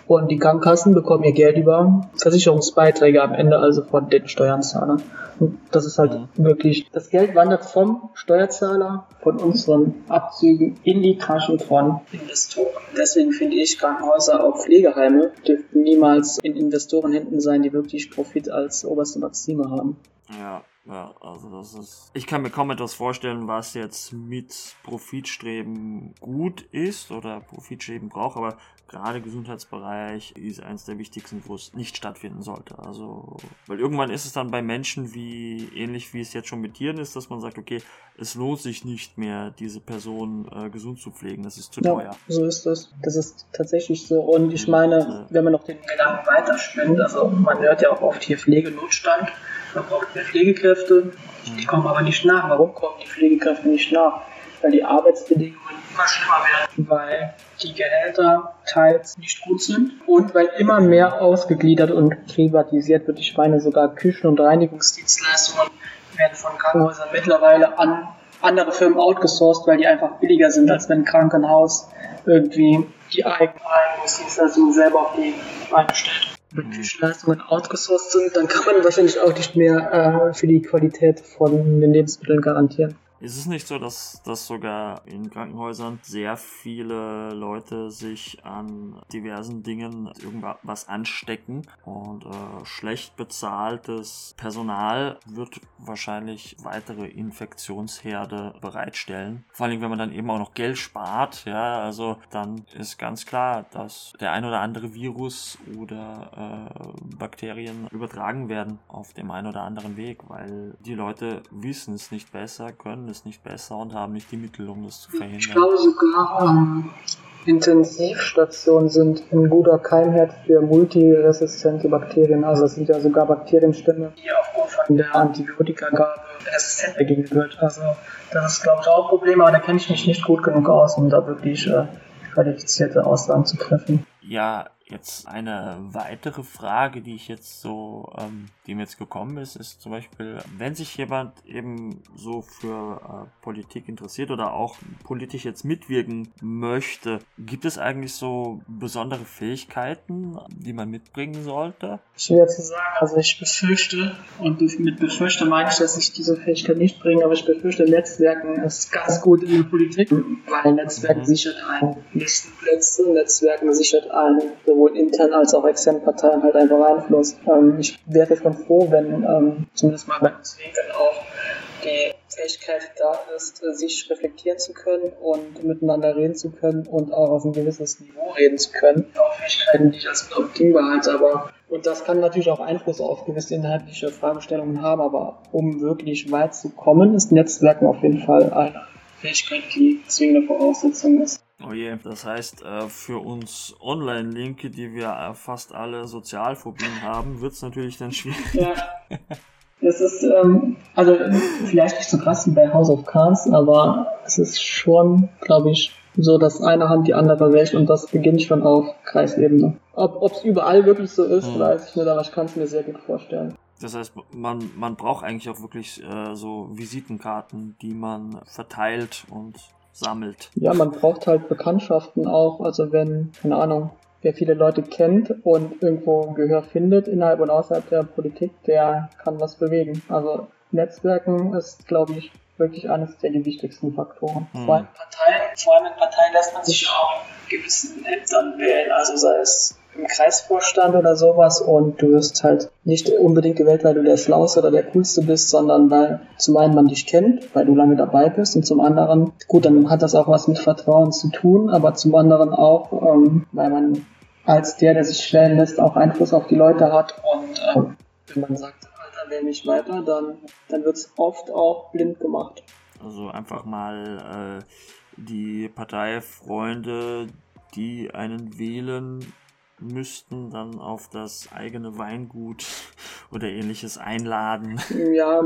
Und die Krankenkassen bekommen ihr Geld über Versicherungsbeiträge am Ende, also von den Steuerzahlern. Und das ist halt wirklich, das Geld wandert vom Steuerzahler, von unseren Abzügen in die Taschen von Investoren. Deswegen finde ich, Krankenhäuser, auch Pflegeheime, dürften niemals in Investorenhänden sein, die wirklich Profit als oberste Maxime haben. Ja, ja, also das ist. Ich kann mir kaum etwas vorstellen, was jetzt mit Profitstreben gut ist oder Profitstreben braucht, aber gerade Gesundheitsbereich ist eines der wichtigsten, wo es nicht stattfinden sollte. Also, weil irgendwann ist es dann bei Menschen wie, ähnlich wie es jetzt schon mit Tieren ist, dass man sagt, okay, es lohnt sich nicht mehr, diese Person äh, gesund zu pflegen, das ist zu Ja, teuer. so ist das. Das ist tatsächlich so. Und ich meine, wenn man noch den Gedanken weiterspinnt, also man hört ja auch oft hier Pflegenotstand, man braucht mehr Pflegekräfte, die kommen aber nicht nach. Warum kommen die Pflegekräfte nicht nach? Weil die Arbeitsbedingungen immer schlimmer werden, weil die Gehälter teils nicht gut sind und weil immer mehr ausgegliedert und privatisiert wird. Ich meine sogar Küchen- und Reinigungsdienstleistungen werden von Krankenhäusern mittlerweile an andere Firmen outgesourced, weil die einfach billiger sind, als wenn ein Krankenhaus irgendwie die eigenen Reinigungsdienstleistungen selber auf die Beine stellt. Wenn Küchenleistungen outgesourced sind, dann kann man wahrscheinlich auch nicht mehr äh, für die Qualität von den Lebensmitteln garantieren. Ist es nicht so, dass, dass sogar in Krankenhäusern sehr viele Leute sich an diversen Dingen irgendwas anstecken und äh, schlecht bezahltes Personal wird wahrscheinlich weitere Infektionsherde bereitstellen. Vor allem, wenn man dann eben auch noch Geld spart, ja, also dann ist ganz klar, dass der ein oder andere Virus oder äh, Bakterien übertragen werden auf dem einen oder anderen Weg, weil die Leute wissen es nicht besser, können es nicht besser und haben nicht die Mittel, um das zu verhindern. Ich glaube sogar ähm, Intensivstationen sind ein guter Keimherd für multiresistente Bakterien. Also es sind ja sogar Bakterienstämme, die aufgrund von der Antibiotikagabe resistent dagegen wird. Also das ist glaube ich auch ein Problem, aber da kenne ich mich nicht gut genug aus, um da wirklich äh, qualifizierte Aussagen zu treffen. Ja, jetzt eine weitere Frage, die ich jetzt so, ähm, die mir jetzt gekommen ist, ist zum Beispiel, wenn sich jemand eben so für äh, Politik interessiert oder auch politisch jetzt mitwirken möchte, gibt es eigentlich so besondere Fähigkeiten, die man mitbringen sollte? Schwer zu sagen. Also ich befürchte, und mit befürchte meine ich, dass ich diese Fähigkeit nicht bringe, aber ich befürchte, Netzwerken ist ganz gut in der Politik, weil Netzwerken Mhm. sichert ein Listenplätze, Netzwerken sichert ein sowohl intern als auch extern Parteien halt einfach Einfluss. Ähm, ich wäre schon froh, wenn ähm, zumindest mal bei uns Linken auch die Fähigkeit da ist, äh, sich reflektieren zu können und miteinander reden zu können und auch auf ein gewisses Niveau reden zu können. Auch Fähigkeiten, die ich als unabdingbar halte, aber und das kann natürlich auch Einfluss auf gewisse inhaltliche Fragestellungen haben, aber um wirklich weit zu kommen, ist Netzwerken auf jeden Fall eine Fähigkeit, die zwingende Voraussetzung ist. Oh je, das heißt, äh, für uns Online-Linke, die wir äh, fast alle Sozialphobien haben, wird es natürlich dann schwierig. Ja. Es ist, ähm, also vielleicht nicht so krass wie bei House of Cards, aber es ist schon, glaube ich, so, dass eine Hand die andere wäscht und das beginnt schon auf Kreisebene. Ob es überall wirklich so ist, Mhm. weiß ich nicht, aber ich kann es mir sehr gut vorstellen. Das heißt, man, man braucht eigentlich auch wirklich äh, so Visitenkarten, die man verteilt und sammelt. Ja, man braucht halt Bekanntschaften auch. Also wenn, keine Ahnung, wer viele Leute kennt und irgendwo Gehör findet innerhalb und außerhalb der Politik, der kann was bewegen. Also Netzwerken ist, glaube ich, wirklich eines der die wichtigsten Faktoren. Hm. Vor allem Parteien, vor allem in Parteien lässt man sich auch in gewissen Ämtern wählen, also sei es im Kreisvorstand oder sowas und du wirst halt nicht unbedingt gewählt, weil du der Schlauste oder der Coolste bist, sondern weil zum einen man dich kennt, weil du lange dabei bist und zum anderen, gut, dann hat das auch was mit Vertrauen zu tun, aber zum anderen auch, ähm, weil man als der, der sich stellen lässt, auch Einfluss auf die Leute hat und ähm, wenn man sagt, Alter, wähl mich weiter, dann, dann wird es oft auch blind gemacht. Also einfach mal äh, die Parteifreunde, die einen wählen müssten, dann auf das eigene Weingut oder ähnliches einladen. Ja,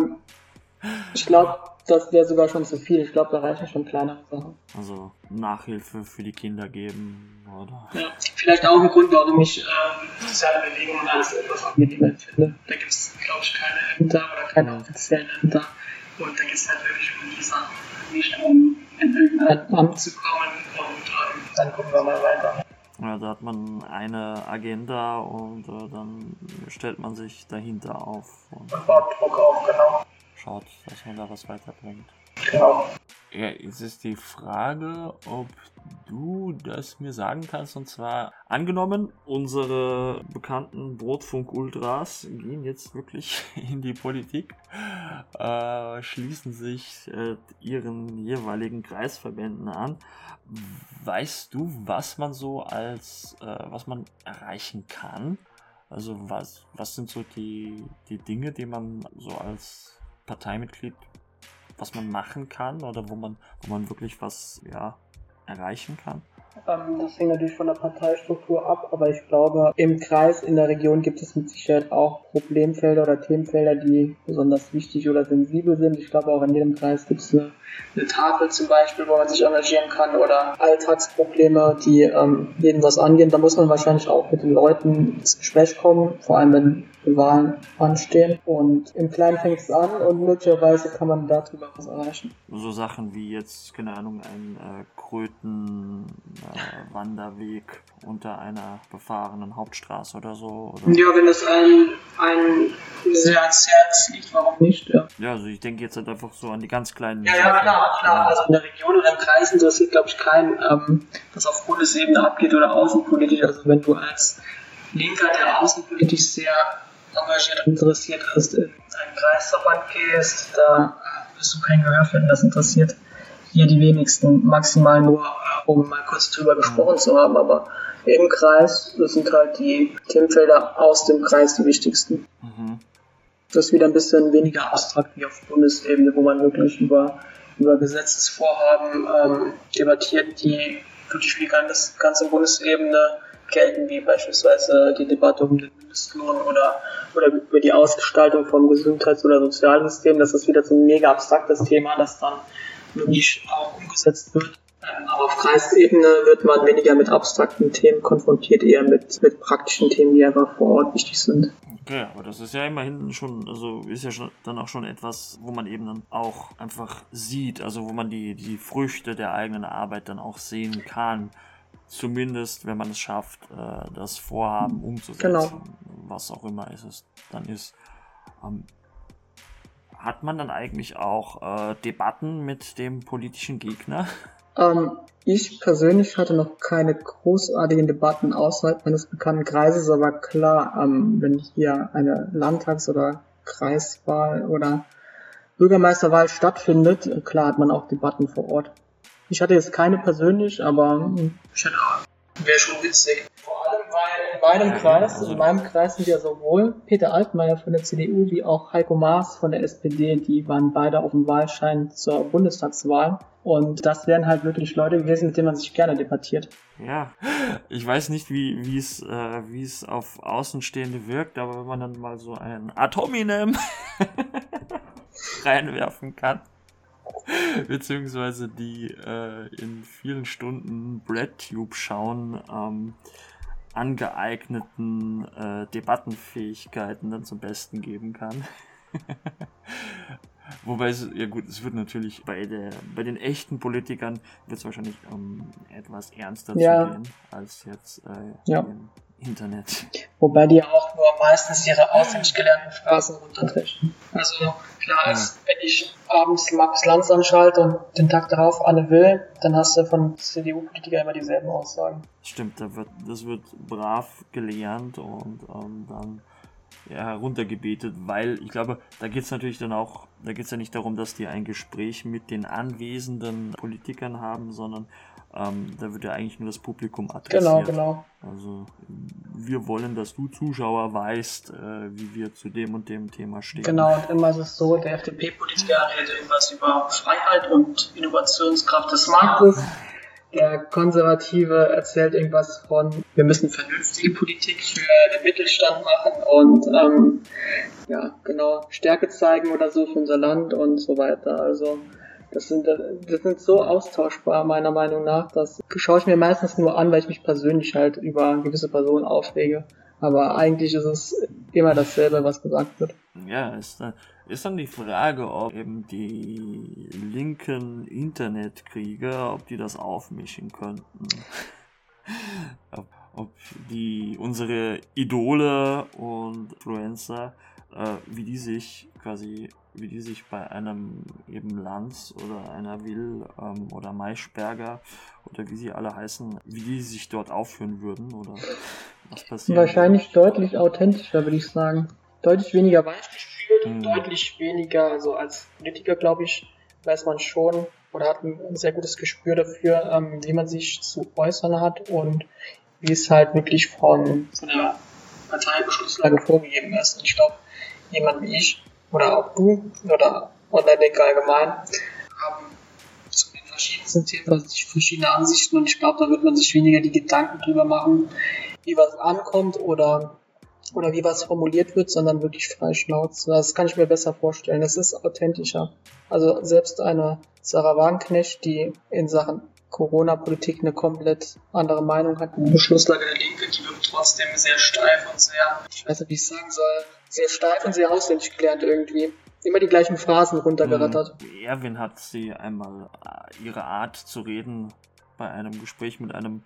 ich glaube, das wäre sogar schon zu viel. Ich glaube, da reichen schon kleinere Sachen. Also Nachhilfe für die Kinder geben oder Ja, vielleicht auch ein Grund, warum ich ähm, soziale Bewegungen als etwas angenehmer finde. Da gibt es, glaube ich, keine Ämter oder keine offiziellen Ämter. Und da geht es halt wirklich um die Sachen, nicht um in irgendein Amt zu kommen und ähm, dann gucken wir mal weiter. Ja, da hat man eine Agenda und äh, dann stellt man sich dahinter auf und Und baut Druck auf, genau. schaut, dass man da was weiterbringt. genau. Ja, jetzt ist die Frage, ob du das mir sagen kannst. Und zwar, angenommen, unsere bekannten Brotfunk-Ultras gehen jetzt wirklich in die Politik, äh, schließen sich äh, ihren jeweiligen Kreisverbänden an. Weißt du, was man so als, äh, was man erreichen kann? Also was, was sind so die, die Dinge, die man so als Parteimitglied was man machen kann oder wo man, wo man wirklich was ja, erreichen kann? Ähm, das hängt natürlich von der Parteistruktur ab, aber ich glaube, im Kreis, in der Region gibt es mit Sicherheit auch Problemfelder oder Themenfelder, die besonders wichtig oder sensibel sind. Ich glaube, auch in jedem Kreis gibt es eine, eine Tafel zum Beispiel, wo man sich engagieren kann oder Alltagsprobleme, die ähm, jeden was angehen. Da muss man wahrscheinlich auch mit den Leuten ins Gespräch kommen, vor allem wenn Wahlen anstehen. Und im Kleinen fängt es an und möglicherweise kann man darüber was erreichen. So Sachen wie jetzt, keine Ahnung, ein äh, Kröten-Wanderweg unter einer befahrenen Hauptstraße oder so. Oder? Ja, wenn es ein, ein sehr ans Herz liegt, warum nicht? Ja. Ja, also ich denke jetzt halt einfach so an die ganz kleinen. Ja, ja, klar, klar. Also in der Region oder im Kreis interessiert, glaube ich, keinen, ähm, was auf Bundesebene abgeht oder außenpolitisch. Also wenn du als Linker, der außenpolitisch sehr engagiert und interessiert ist, in einen Kreisverband gehst, da äh, wirst du kein Gehör finden. Das interessiert hier die wenigsten. Maximal nur, äh, um mal kurz drüber gesprochen zu haben. Aber im Kreis sind halt die Themenfelder aus dem Kreis die wichtigsten. Mhm. Das ist wieder ein bisschen weniger abstrakt wie auf Bundesebene, wo man wirklich über, über Gesetzesvorhaben ähm, debattiert, die wirklich für die ganze, ganze Bundesebene gelten, wie beispielsweise die Debatte um den Mindestlohn oder, oder über die Ausgestaltung vom Gesundheits- oder Sozialsystem. Das ist wieder so ein mega abstraktes Thema, das dann wirklich auch umgesetzt wird. Ähm, Aber auf Kreisebene wird man weniger mit abstrakten Themen konfrontiert, eher mit, mit praktischen Themen, die einfach vor Ort wichtig sind. Okay, aber das ist ja immerhin schon, also ist ja schon, dann auch schon etwas, wo man eben dann auch einfach sieht, also wo man die, die Früchte der eigenen Arbeit dann auch sehen kann. Zumindest, wenn man es schafft, äh, das Vorhaben umzusetzen, Genau. was auch immer es ist, dann ist. Hat man dann eigentlich auch äh, Debatten mit dem politischen Gegner? Ähm, ich persönlich hatte noch keine großartigen Debatten außerhalb meines bekannten Kreises, aber klar, ähm, wenn hier eine Landtags- oder Kreiswahl oder Bürgermeisterwahl stattfindet, klar hat man auch Debatten vor Ort. Ich hatte jetzt keine persönlich, aber hm, ich hatte auch. Wäre schon witzig. Vor weil in meinem Kreis, also- in meinem Kreis sind ja sowohl Peter Altmaier von der CDU wie auch Heiko Maas von der SPD, die waren beide auf dem Wahlschein zur Bundestagswahl. Und das wären halt wirklich Leute gewesen, mit denen man sich gerne debattiert. Ja, ich weiß nicht, wie wie es äh, wie es auf Außenstehende wirkt, aber wenn man dann mal so ein Atominem reinwerfen kann, beziehungsweise die äh, in vielen Stunden BreadTube schauen, ähm, angeeigneten äh, Debattenfähigkeiten dann zum Besten geben kann. Wobei es, ja gut, es wird natürlich bei der, bei den echten Politikern wird es wahrscheinlich um, etwas ernster Ja. zugehen als jetzt äh, Ja. im Internet. Wobei die auch nur meistens ihre auswendig gelernten Phrasen runtertrechen. Also klar ist, wenn ich abends Markus Lanz anschalte und den Tag darauf Anne Will, dann hast du von CDU-Politikern immer dieselben Aussagen. Stimmt, da wird, das wird brav gelernt und ähm, dann ja, heruntergebetet, weil ich glaube, da geht es natürlich dann auch, da geht es ja nicht darum, dass die ein Gespräch mit den anwesenden Politikern haben, sondern ähm, da wird ja eigentlich nur das Publikum adressiert. Genau, genau. Also wir wollen, dass du Zuschauer weißt, äh, wie wir zu dem und dem Thema stehen. Genau, und immer ist es so, der FDP-Politiker redet irgendwas über Freiheit und Innovationskraft des Marktes. Der Konservative erzählt irgendwas von, wir müssen vernünftige Politik für den Mittelstand machen und ähm, ja, genau, Stärke zeigen oder so für unser Land und so weiter. Also das sind, das sind so austauschbar meiner Meinung nach. Das schaue ich mir meistens nur an, weil ich mich persönlich halt über gewisse Personen aufrege. Aber eigentlich ist es immer dasselbe, was gesagt wird. Ja, ist, dann- ist dann die Frage, ob eben die linken Internetkrieger, ob die das aufmischen könnten. ob, ob die unsere Idole und Influencer, äh, wie die sich quasi, wie die sich bei einem eben Lanz oder einer Will ähm, oder Maischberger oder wie sie alle heißen, wie die sich dort aufführen würden oder was passiert. Wahrscheinlich deutlich authentischer, würde ich sagen. Deutlich weniger weichgespült, Mhm. deutlich weniger, also als Politiker, glaube ich, weiß man schon oder hat ein sehr gutes Gespür dafür, ähm, wie man sich zu äußern hat und wie es halt wirklich von, von der Parteibeschlusslage vorgegeben ist. Und ich glaube, jemand wie ich oder auch du oder Online-Denker allgemein haben zu den verschiedensten Themen verschiedene Ansichten und ich glaube, da wird man sich weniger die Gedanken drüber machen, wie was ankommt oder, oder wie was formuliert wird, sondern wirklich frei Schnauze. Das kann ich mir besser vorstellen. Das ist authentischer. Also selbst eine Sarah Wagenknecht, die in Sachen Corona-Politik eine komplett andere Meinung hat. Die Beschlusslage der Linke, die wirkt trotzdem sehr steif und sehr, ich weiß nicht, wie ich sagen soll, sehr steif und sehr auswendig gelernt irgendwie. Immer die gleichen Phrasen runtergerattert. Ähm, Erwin hat sie einmal äh, ihre Art zu reden bei einem Gespräch mit einem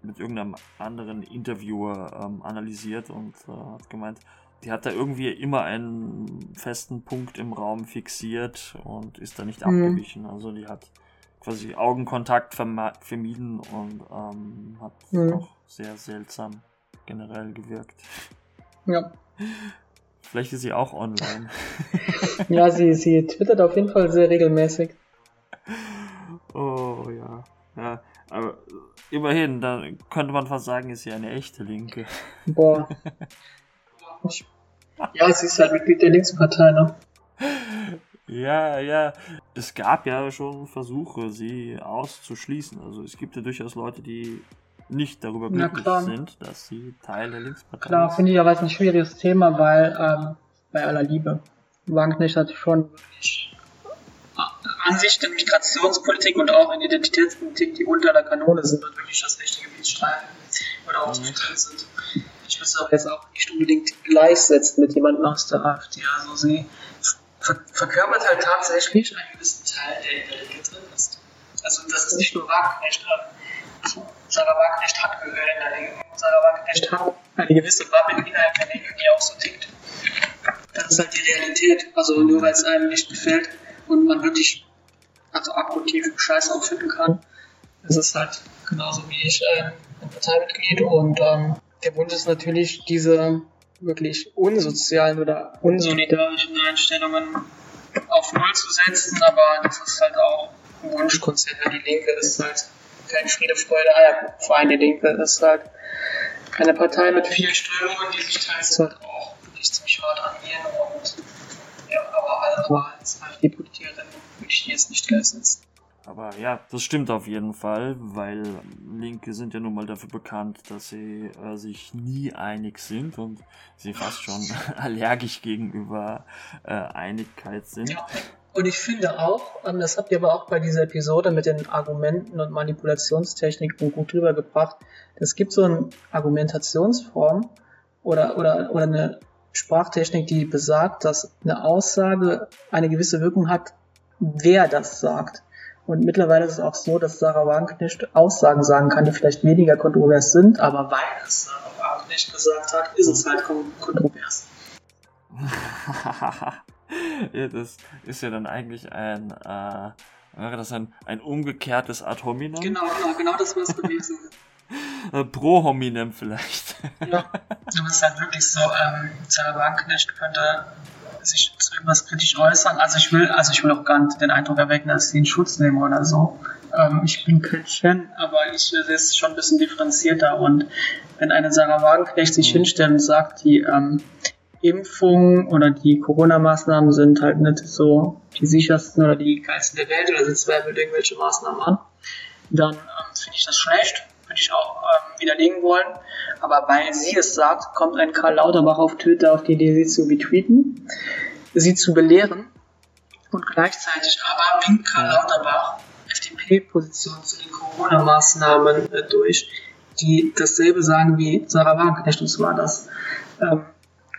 mit irgendeinem anderen Interviewer ähm, analysiert und äh, hat gemeint, die hat da irgendwie immer einen festen Punkt im Raum fixiert und ist da nicht Mhm. abgewichen. Also die hat quasi Augenkontakt vermieden und ähm, hat Mhm. auch sehr seltsam generell gewirkt. Ja. Vielleicht ist sie auch online. Ja, sie, sie twittert auf jeden Fall sehr regelmäßig. Oh ja. Ja, aber immerhin, da könnte man fast sagen, ist sie eine echte Linke. Boah. Ja, sie ist halt Mitglied der Linkspartei, ne? Ja, ja. Es gab ja schon Versuche, sie auszuschließen. Also es gibt ja durchaus Leute, die nicht darüber glücklich sind, dass sie Teil der Linkspartei Klar, finde ich aber ist ein schwieriges Thema, weil ähm, bei aller Liebe. Wagenknecht hat schon wirklich Ansicht in Migrationspolitik und auch in Identitätspolitik, die unter der Kanone sind und wirklich das rechte Gebiet streiten oder auch getrennt sind. Ich würde es auch jetzt auch nicht unbedingt gleichsetzen mit jemandem aus der AfD. Also sie ver verkörpert halt tatsächlich einen gewissen Teil, der in der Linke drin ist. Also das ist nicht nur Wagenknecht. Sarah Wagenknecht hat Gehör in der Linke. Sarah Wagenknecht hat eine gewisse Bubble innerhalb der Linke, die auch so tickt. Das ist halt die Realität. Also nur weil es einem nicht gefällt und man wirklich also abgrundtief Scheiß auffinden kann. Es ist halt genauso wie ich ähm, ein Parteimitglied und ähm, der Wunsch ist natürlich, diese wirklich unsozialen oder unsolidarischen Einstellungen auf Null zu setzen, aber das ist halt auch ein Wunschkonzert, weil die Linke ist halt kein Friede, Freude, Eierverein. Die Linke ist halt eine Partei mit vielen Strömungen, die sich teils halt auch wirklich ziemlich hart angehen und ja, aber, aber als AfD-Politikerin würde ich die jetzt nicht gleichsetzen. Aber ja, das stimmt auf jeden Fall, weil Linke sind ja nun mal dafür bekannt, dass sie äh, sich nie einig sind und sie fast schon allergisch gegenüber äh, Einigkeit sind. Ja. Und ich finde auch, ähm, das habt ihr aber auch bei dieser Episode mit den Argumenten und Manipulationstechniken gut rübergebracht, es gibt so eine Argumentationsform oder, oder, oder eine Sprachtechnik, die besagt, dass eine Aussage eine gewisse Wirkung hat, wer das sagt. Und mittlerweile ist es auch so, dass Sarah Wagenknecht Aussagen sagen kann, die vielleicht weniger kontrovers sind, aber weil es Sarah Wagenknecht gesagt hat, ist es halt kon- kontrovers. das ist ja dann eigentlich ein, äh, wäre das ein, ein umgekehrtes Ad hominem? Genau, genau, genau das war es gewesen. Äh, Pro hominem vielleicht. Ja, aber es ist halt wirklich so, ähm, Sarah Wagenknecht könnte sich zu irgendwas kritisch äußern. Also ich will, also ich will auch gar nicht den Eindruck erwecken, dass sie in Schutz nehmen oder so. Ähm, ich bin kein Fan, aber ich sehe es schon ein bisschen differenzierter und wenn eine Sarah Wagenknecht sich hinstellt und sagt, die ähm, Impfungen oder die Corona-Maßnahmen sind halt nicht so die sichersten oder die geilsten der Welt oder sie zweifelt irgendwelche Maßnahmen an, dann ähm, finde ich das schlecht, würde ich auch ähm, widerlegen wollen. Aber weil sie es sagt, kommt ein Karl Lauterbach auf Twitter auf die Idee, sie zu retweeten, sie zu belehren und gleichzeitig aber winkt Karl Lauterbach FDP-Position zu den Corona-Maßnahmen äh, durch, die dasselbe sagen wie Sarah Wagenknecht, und zwar, dass ähm,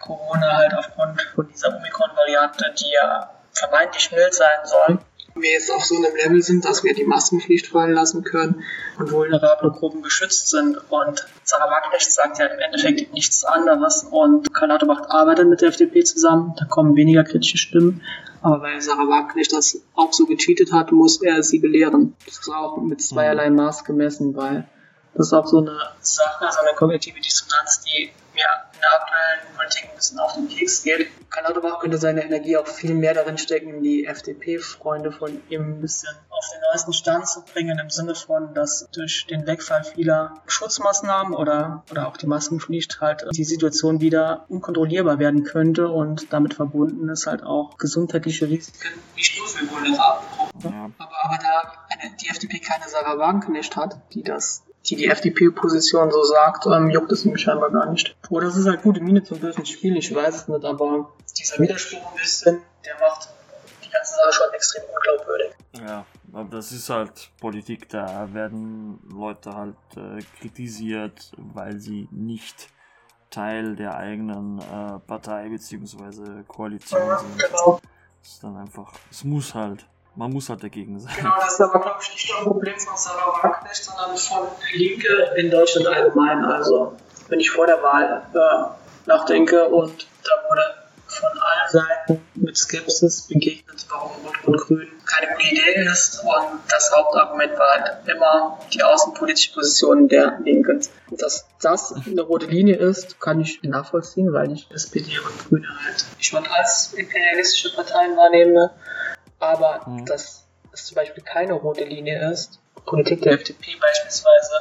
Corona halt aufgrund von dieser Omikron-Variante, die ja vermeintlich mild sein soll, wir jetzt auf so einem Level sind, dass wir die Maskenpflicht fallen lassen können und vulnerable Gruppen geschützt sind. Und Sarah Wagenknecht sagt ja im Endeffekt nichts anderes. Und Karl Lauterbach arbeitet mit der FDP zusammen, da kommen weniger kritische Stimmen. Aber weil Sarah Wagenknecht das auch so gecheatet hat, muss er sie belehren. Das ist auch mit zweierlei Maß gemessen, weil das ist auch so eine Sache, so eine kognitive Dissonanz, die mir in der aktuellen Politik ein bisschen auf den Keks geht. Karl Lauterbach könnte seine Energie auch viel mehr darin stecken, die FDP-Freunde von ihm ein bisschen auf den neuesten Stand zu bringen, im Sinne von, dass durch den Wegfall vieler Schutzmaßnahmen oder, oder auch die Maskenpflicht halt die Situation wieder unkontrollierbar werden könnte und damit verbunden ist halt auch gesundheitliche Risiken, wie Stufe vulnerable Gruppen. Ja. Aber, aber da eine, die FDP keine Sarah Wagenknecht hat, die das die die FDP-Position so sagt, ähm, juckt es ihm scheinbar gar nicht. Oder es ist halt gute Miene zum bösen Spiel, ich weiß es nicht, aber dieser Widerspruch ein bisschen, der macht die ganze Sache schon extrem unglaubwürdig. Ja, aber das ist halt Politik, da werden Leute halt äh, kritisiert, weil sie nicht Teil der eigenen äh, Partei bzw. Koalition sind. Genau. Das ist dann einfach, es muss halt, man muss halt dagegen sein. Genau, das ist aber, glaube ich, nicht nur ein Problem von Sarah Wagenknecht, sondern von Linke in Deutschland allgemein. Also, wenn ich vor der Wahl äh, nachdenke und da wurde von allen Seiten mit Skepsis begegnet, warum Rot und Grün keine gute Idee ist. Und das Hauptargument war halt immer die außenpolitische Position der Linken. Dass das eine rote Linie ist, kann ich nachvollziehen, weil ich SPD und Grüne halt schon als imperialistische Parteien wahrnehme. Aber Mhm. dass es zum Beispiel keine rote Linie ist, Politik der FDP beispielsweise,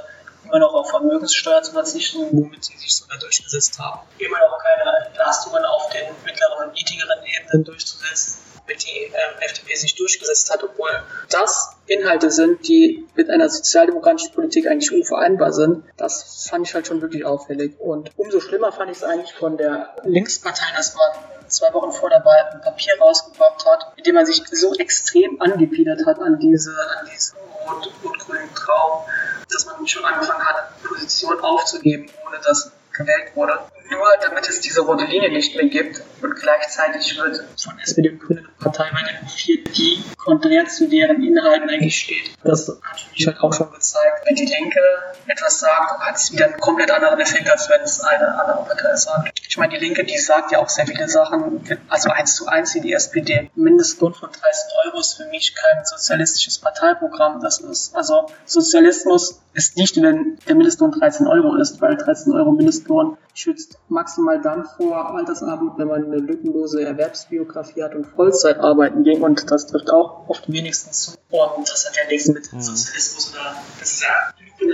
immer noch auf Vermögenssteuer zu verzichten, womit sie sich sogar durchgesetzt haben. Immer noch keine Entlastungen auf den mittleren und niedrigeren Ebenen durchzusetzen, die ähm, FDP sich durchgesetzt hat, obwohl das Inhalte sind, die mit einer sozialdemokratischen Politik eigentlich unvereinbar sind. Das fand ich halt schon wirklich auffällig. Und umso schlimmer fand ich es eigentlich von der Linkspartei, dass man zwei Wochen vor der Wahl ein Papier rausgebracht hat, mit dem man sich so extrem angebiedert hat an diese, an diesen rot- und grünen Traum, dass man schon angefangen hat, Position aufzugeben, ohne dass gewählt wurde. Nur damit es diese rote Linie nicht mehr gibt und gleichzeitig wird von SPD und Grünen Partei weitergeführt, die konträr zu deren Inhalten eigentlich steht. Das hat mich halt auch schon gezeigt, wenn die Linke etwas sagt, hat es wieder einen komplett anderen Effekt, als wenn es eine andere Partei sagt. Ich meine, die Linke, die sagt ja auch sehr viele Sachen, also eins zu eins wie die SPD. Mindestlohn von 13 Euro ist für mich kein sozialistisches Parteiprogramm. Das ist, also Sozialismus ist nicht, wenn der Mindestlohn 13 Euro ist, weil 13 Euro Mindestlohn schützt maximal dann vor Altersarmut, wenn man eine lückenlose Erwerbsbiografie hat und Vollzeit arbeiten ging und das trifft auch oft wenigstens zu. Und das hat ja nichts mit Sozialismus oder das ist ja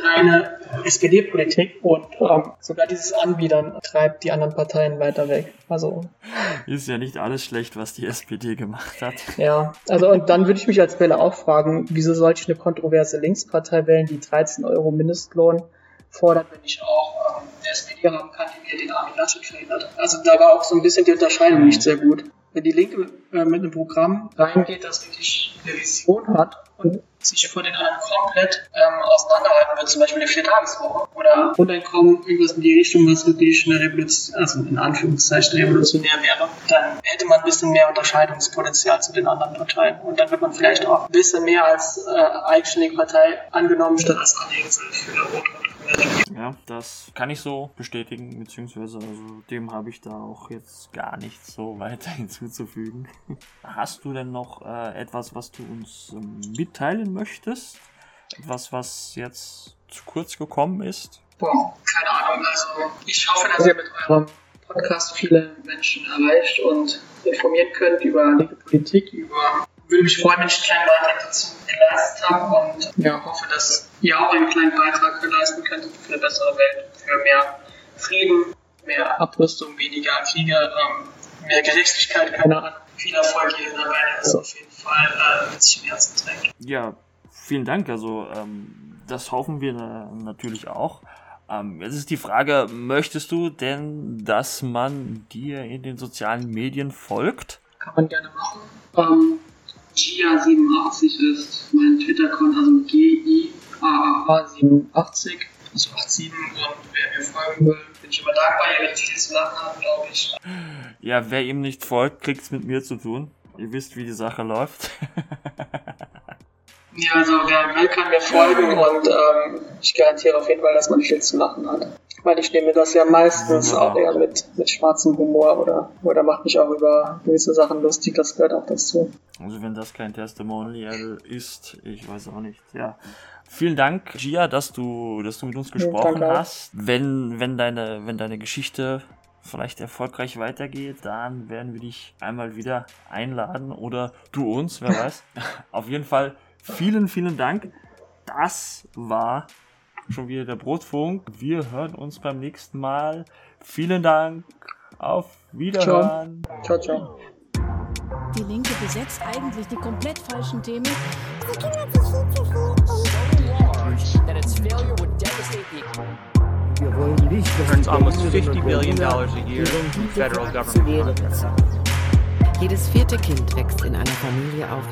reine SPD-Politik und ähm, sogar dieses Anbiedern treibt die anderen Parteien weiter weg. Also Ist ja nicht alles schlecht, was die SPD gemacht hat. ja, also und dann würde ich mich als Wähler auch fragen, wieso sollte ich eine kontroverse Linkspartei wählen, die 13 Euro Mindestlohn fordert, wenn ich auch ähm, eine SPD haben kann, die mir den Armin Laschet verhindert. Also da war auch so ein bisschen die Unterscheidung nicht sehr gut. wenn die Linke äh, mit einem Programm reingeht, das wirklich eine Vision hat und sich vor den anderen komplett ähm, auseinanderhalten wird, zum Beispiel eine Viertageswoche oder Grundeinkommen, irgendwas in die Richtung, was wirklich eine Revolution, also in Anführungszeichen revolutionär wäre, dann hätte man ein bisschen mehr Unterscheidungspotenzial zu den anderen Parteien und dann wird man vielleicht auch ein bisschen mehr als äh, eigenständige Partei angenommen, statt als Anhängsel für eine Regierung. Ja, das kann ich so bestätigen, beziehungsweise also dem habe ich da auch jetzt gar nichts so weiter hinzuzufügen. Hast du denn noch äh, etwas, was du uns ähm, mitteilen möchtest? Etwas, was jetzt zu kurz gekommen ist? Boah, keine Ahnung. Also ich hoffe, dass ihr mit eurem Podcast viele Menschen erreicht und informieren könnt über linke Politik, über würde mich freuen, wenn ich einen kleinen Beitrag dazu geleistet habe und ja, hoffe, dass ihr auch einen kleinen Beitrag leisten könnt für eine bessere Welt, für mehr Frieden, mehr Abrüstung, weniger Kriege, ähm, mehr Gerechtigkeit, keine Ahnung. Viel Erfolg hier dabei, das auf jeden Fall äh, mit sich im Herzen trägt. Ja, vielen Dank. Also ähm, das hoffen wir natürlich auch. Ähm, jetzt ist die Frage, möchtest du denn, dass man dir in den sozialen Medien folgt? kann man gerne machen. Ähm, Gia87 ist mein Twitter-Account, also G-I-A-A-87, also 87. Und wer mir folgen will, bin ich immer dankbar. Ihr werdet viel zu lachen haben, glaube ich. Ja, wer ihm nicht folgt, kriegt's mit mir zu tun. Ihr wisst, wie die Sache läuft. Ja, also wer will, kann mir folgen und ähm, ich garantiere auf jeden Fall, dass man viel zu lachen hat. Weil ich nehme das ja meistens Ja. auch eher mit, mit schwarzem Humor oder, oder macht mich auch über gewisse Sachen lustig, das gehört auch dazu. Also wenn das kein Testimonial ist, ich weiß auch nicht. Ja. Vielen Dank, Gia, dass du, dass du mit uns gesprochen auch. hast. Wenn, wenn deine, wenn deine Geschichte vielleicht erfolgreich weitergeht, dann werden wir dich einmal wieder einladen oder du uns, wer weiß. Auf jeden Fall vielen, vielen Dank. Das war schon wieder der Brotfunk. Wir hören uns beim nächsten Mal. Vielen Dank. Auf Wiederhören. Ciao, ciao. Die Linke besetzt eigentlich die komplett falschen Themen. Wir wollen nicht, dass Turns almost 50 billion dollars a year in federal government. Jedes vierte Kind wächst in einer Familie auf.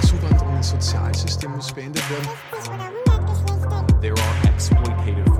Zuwanderung ins Sozialsystem muss beendet werden. There are exploitative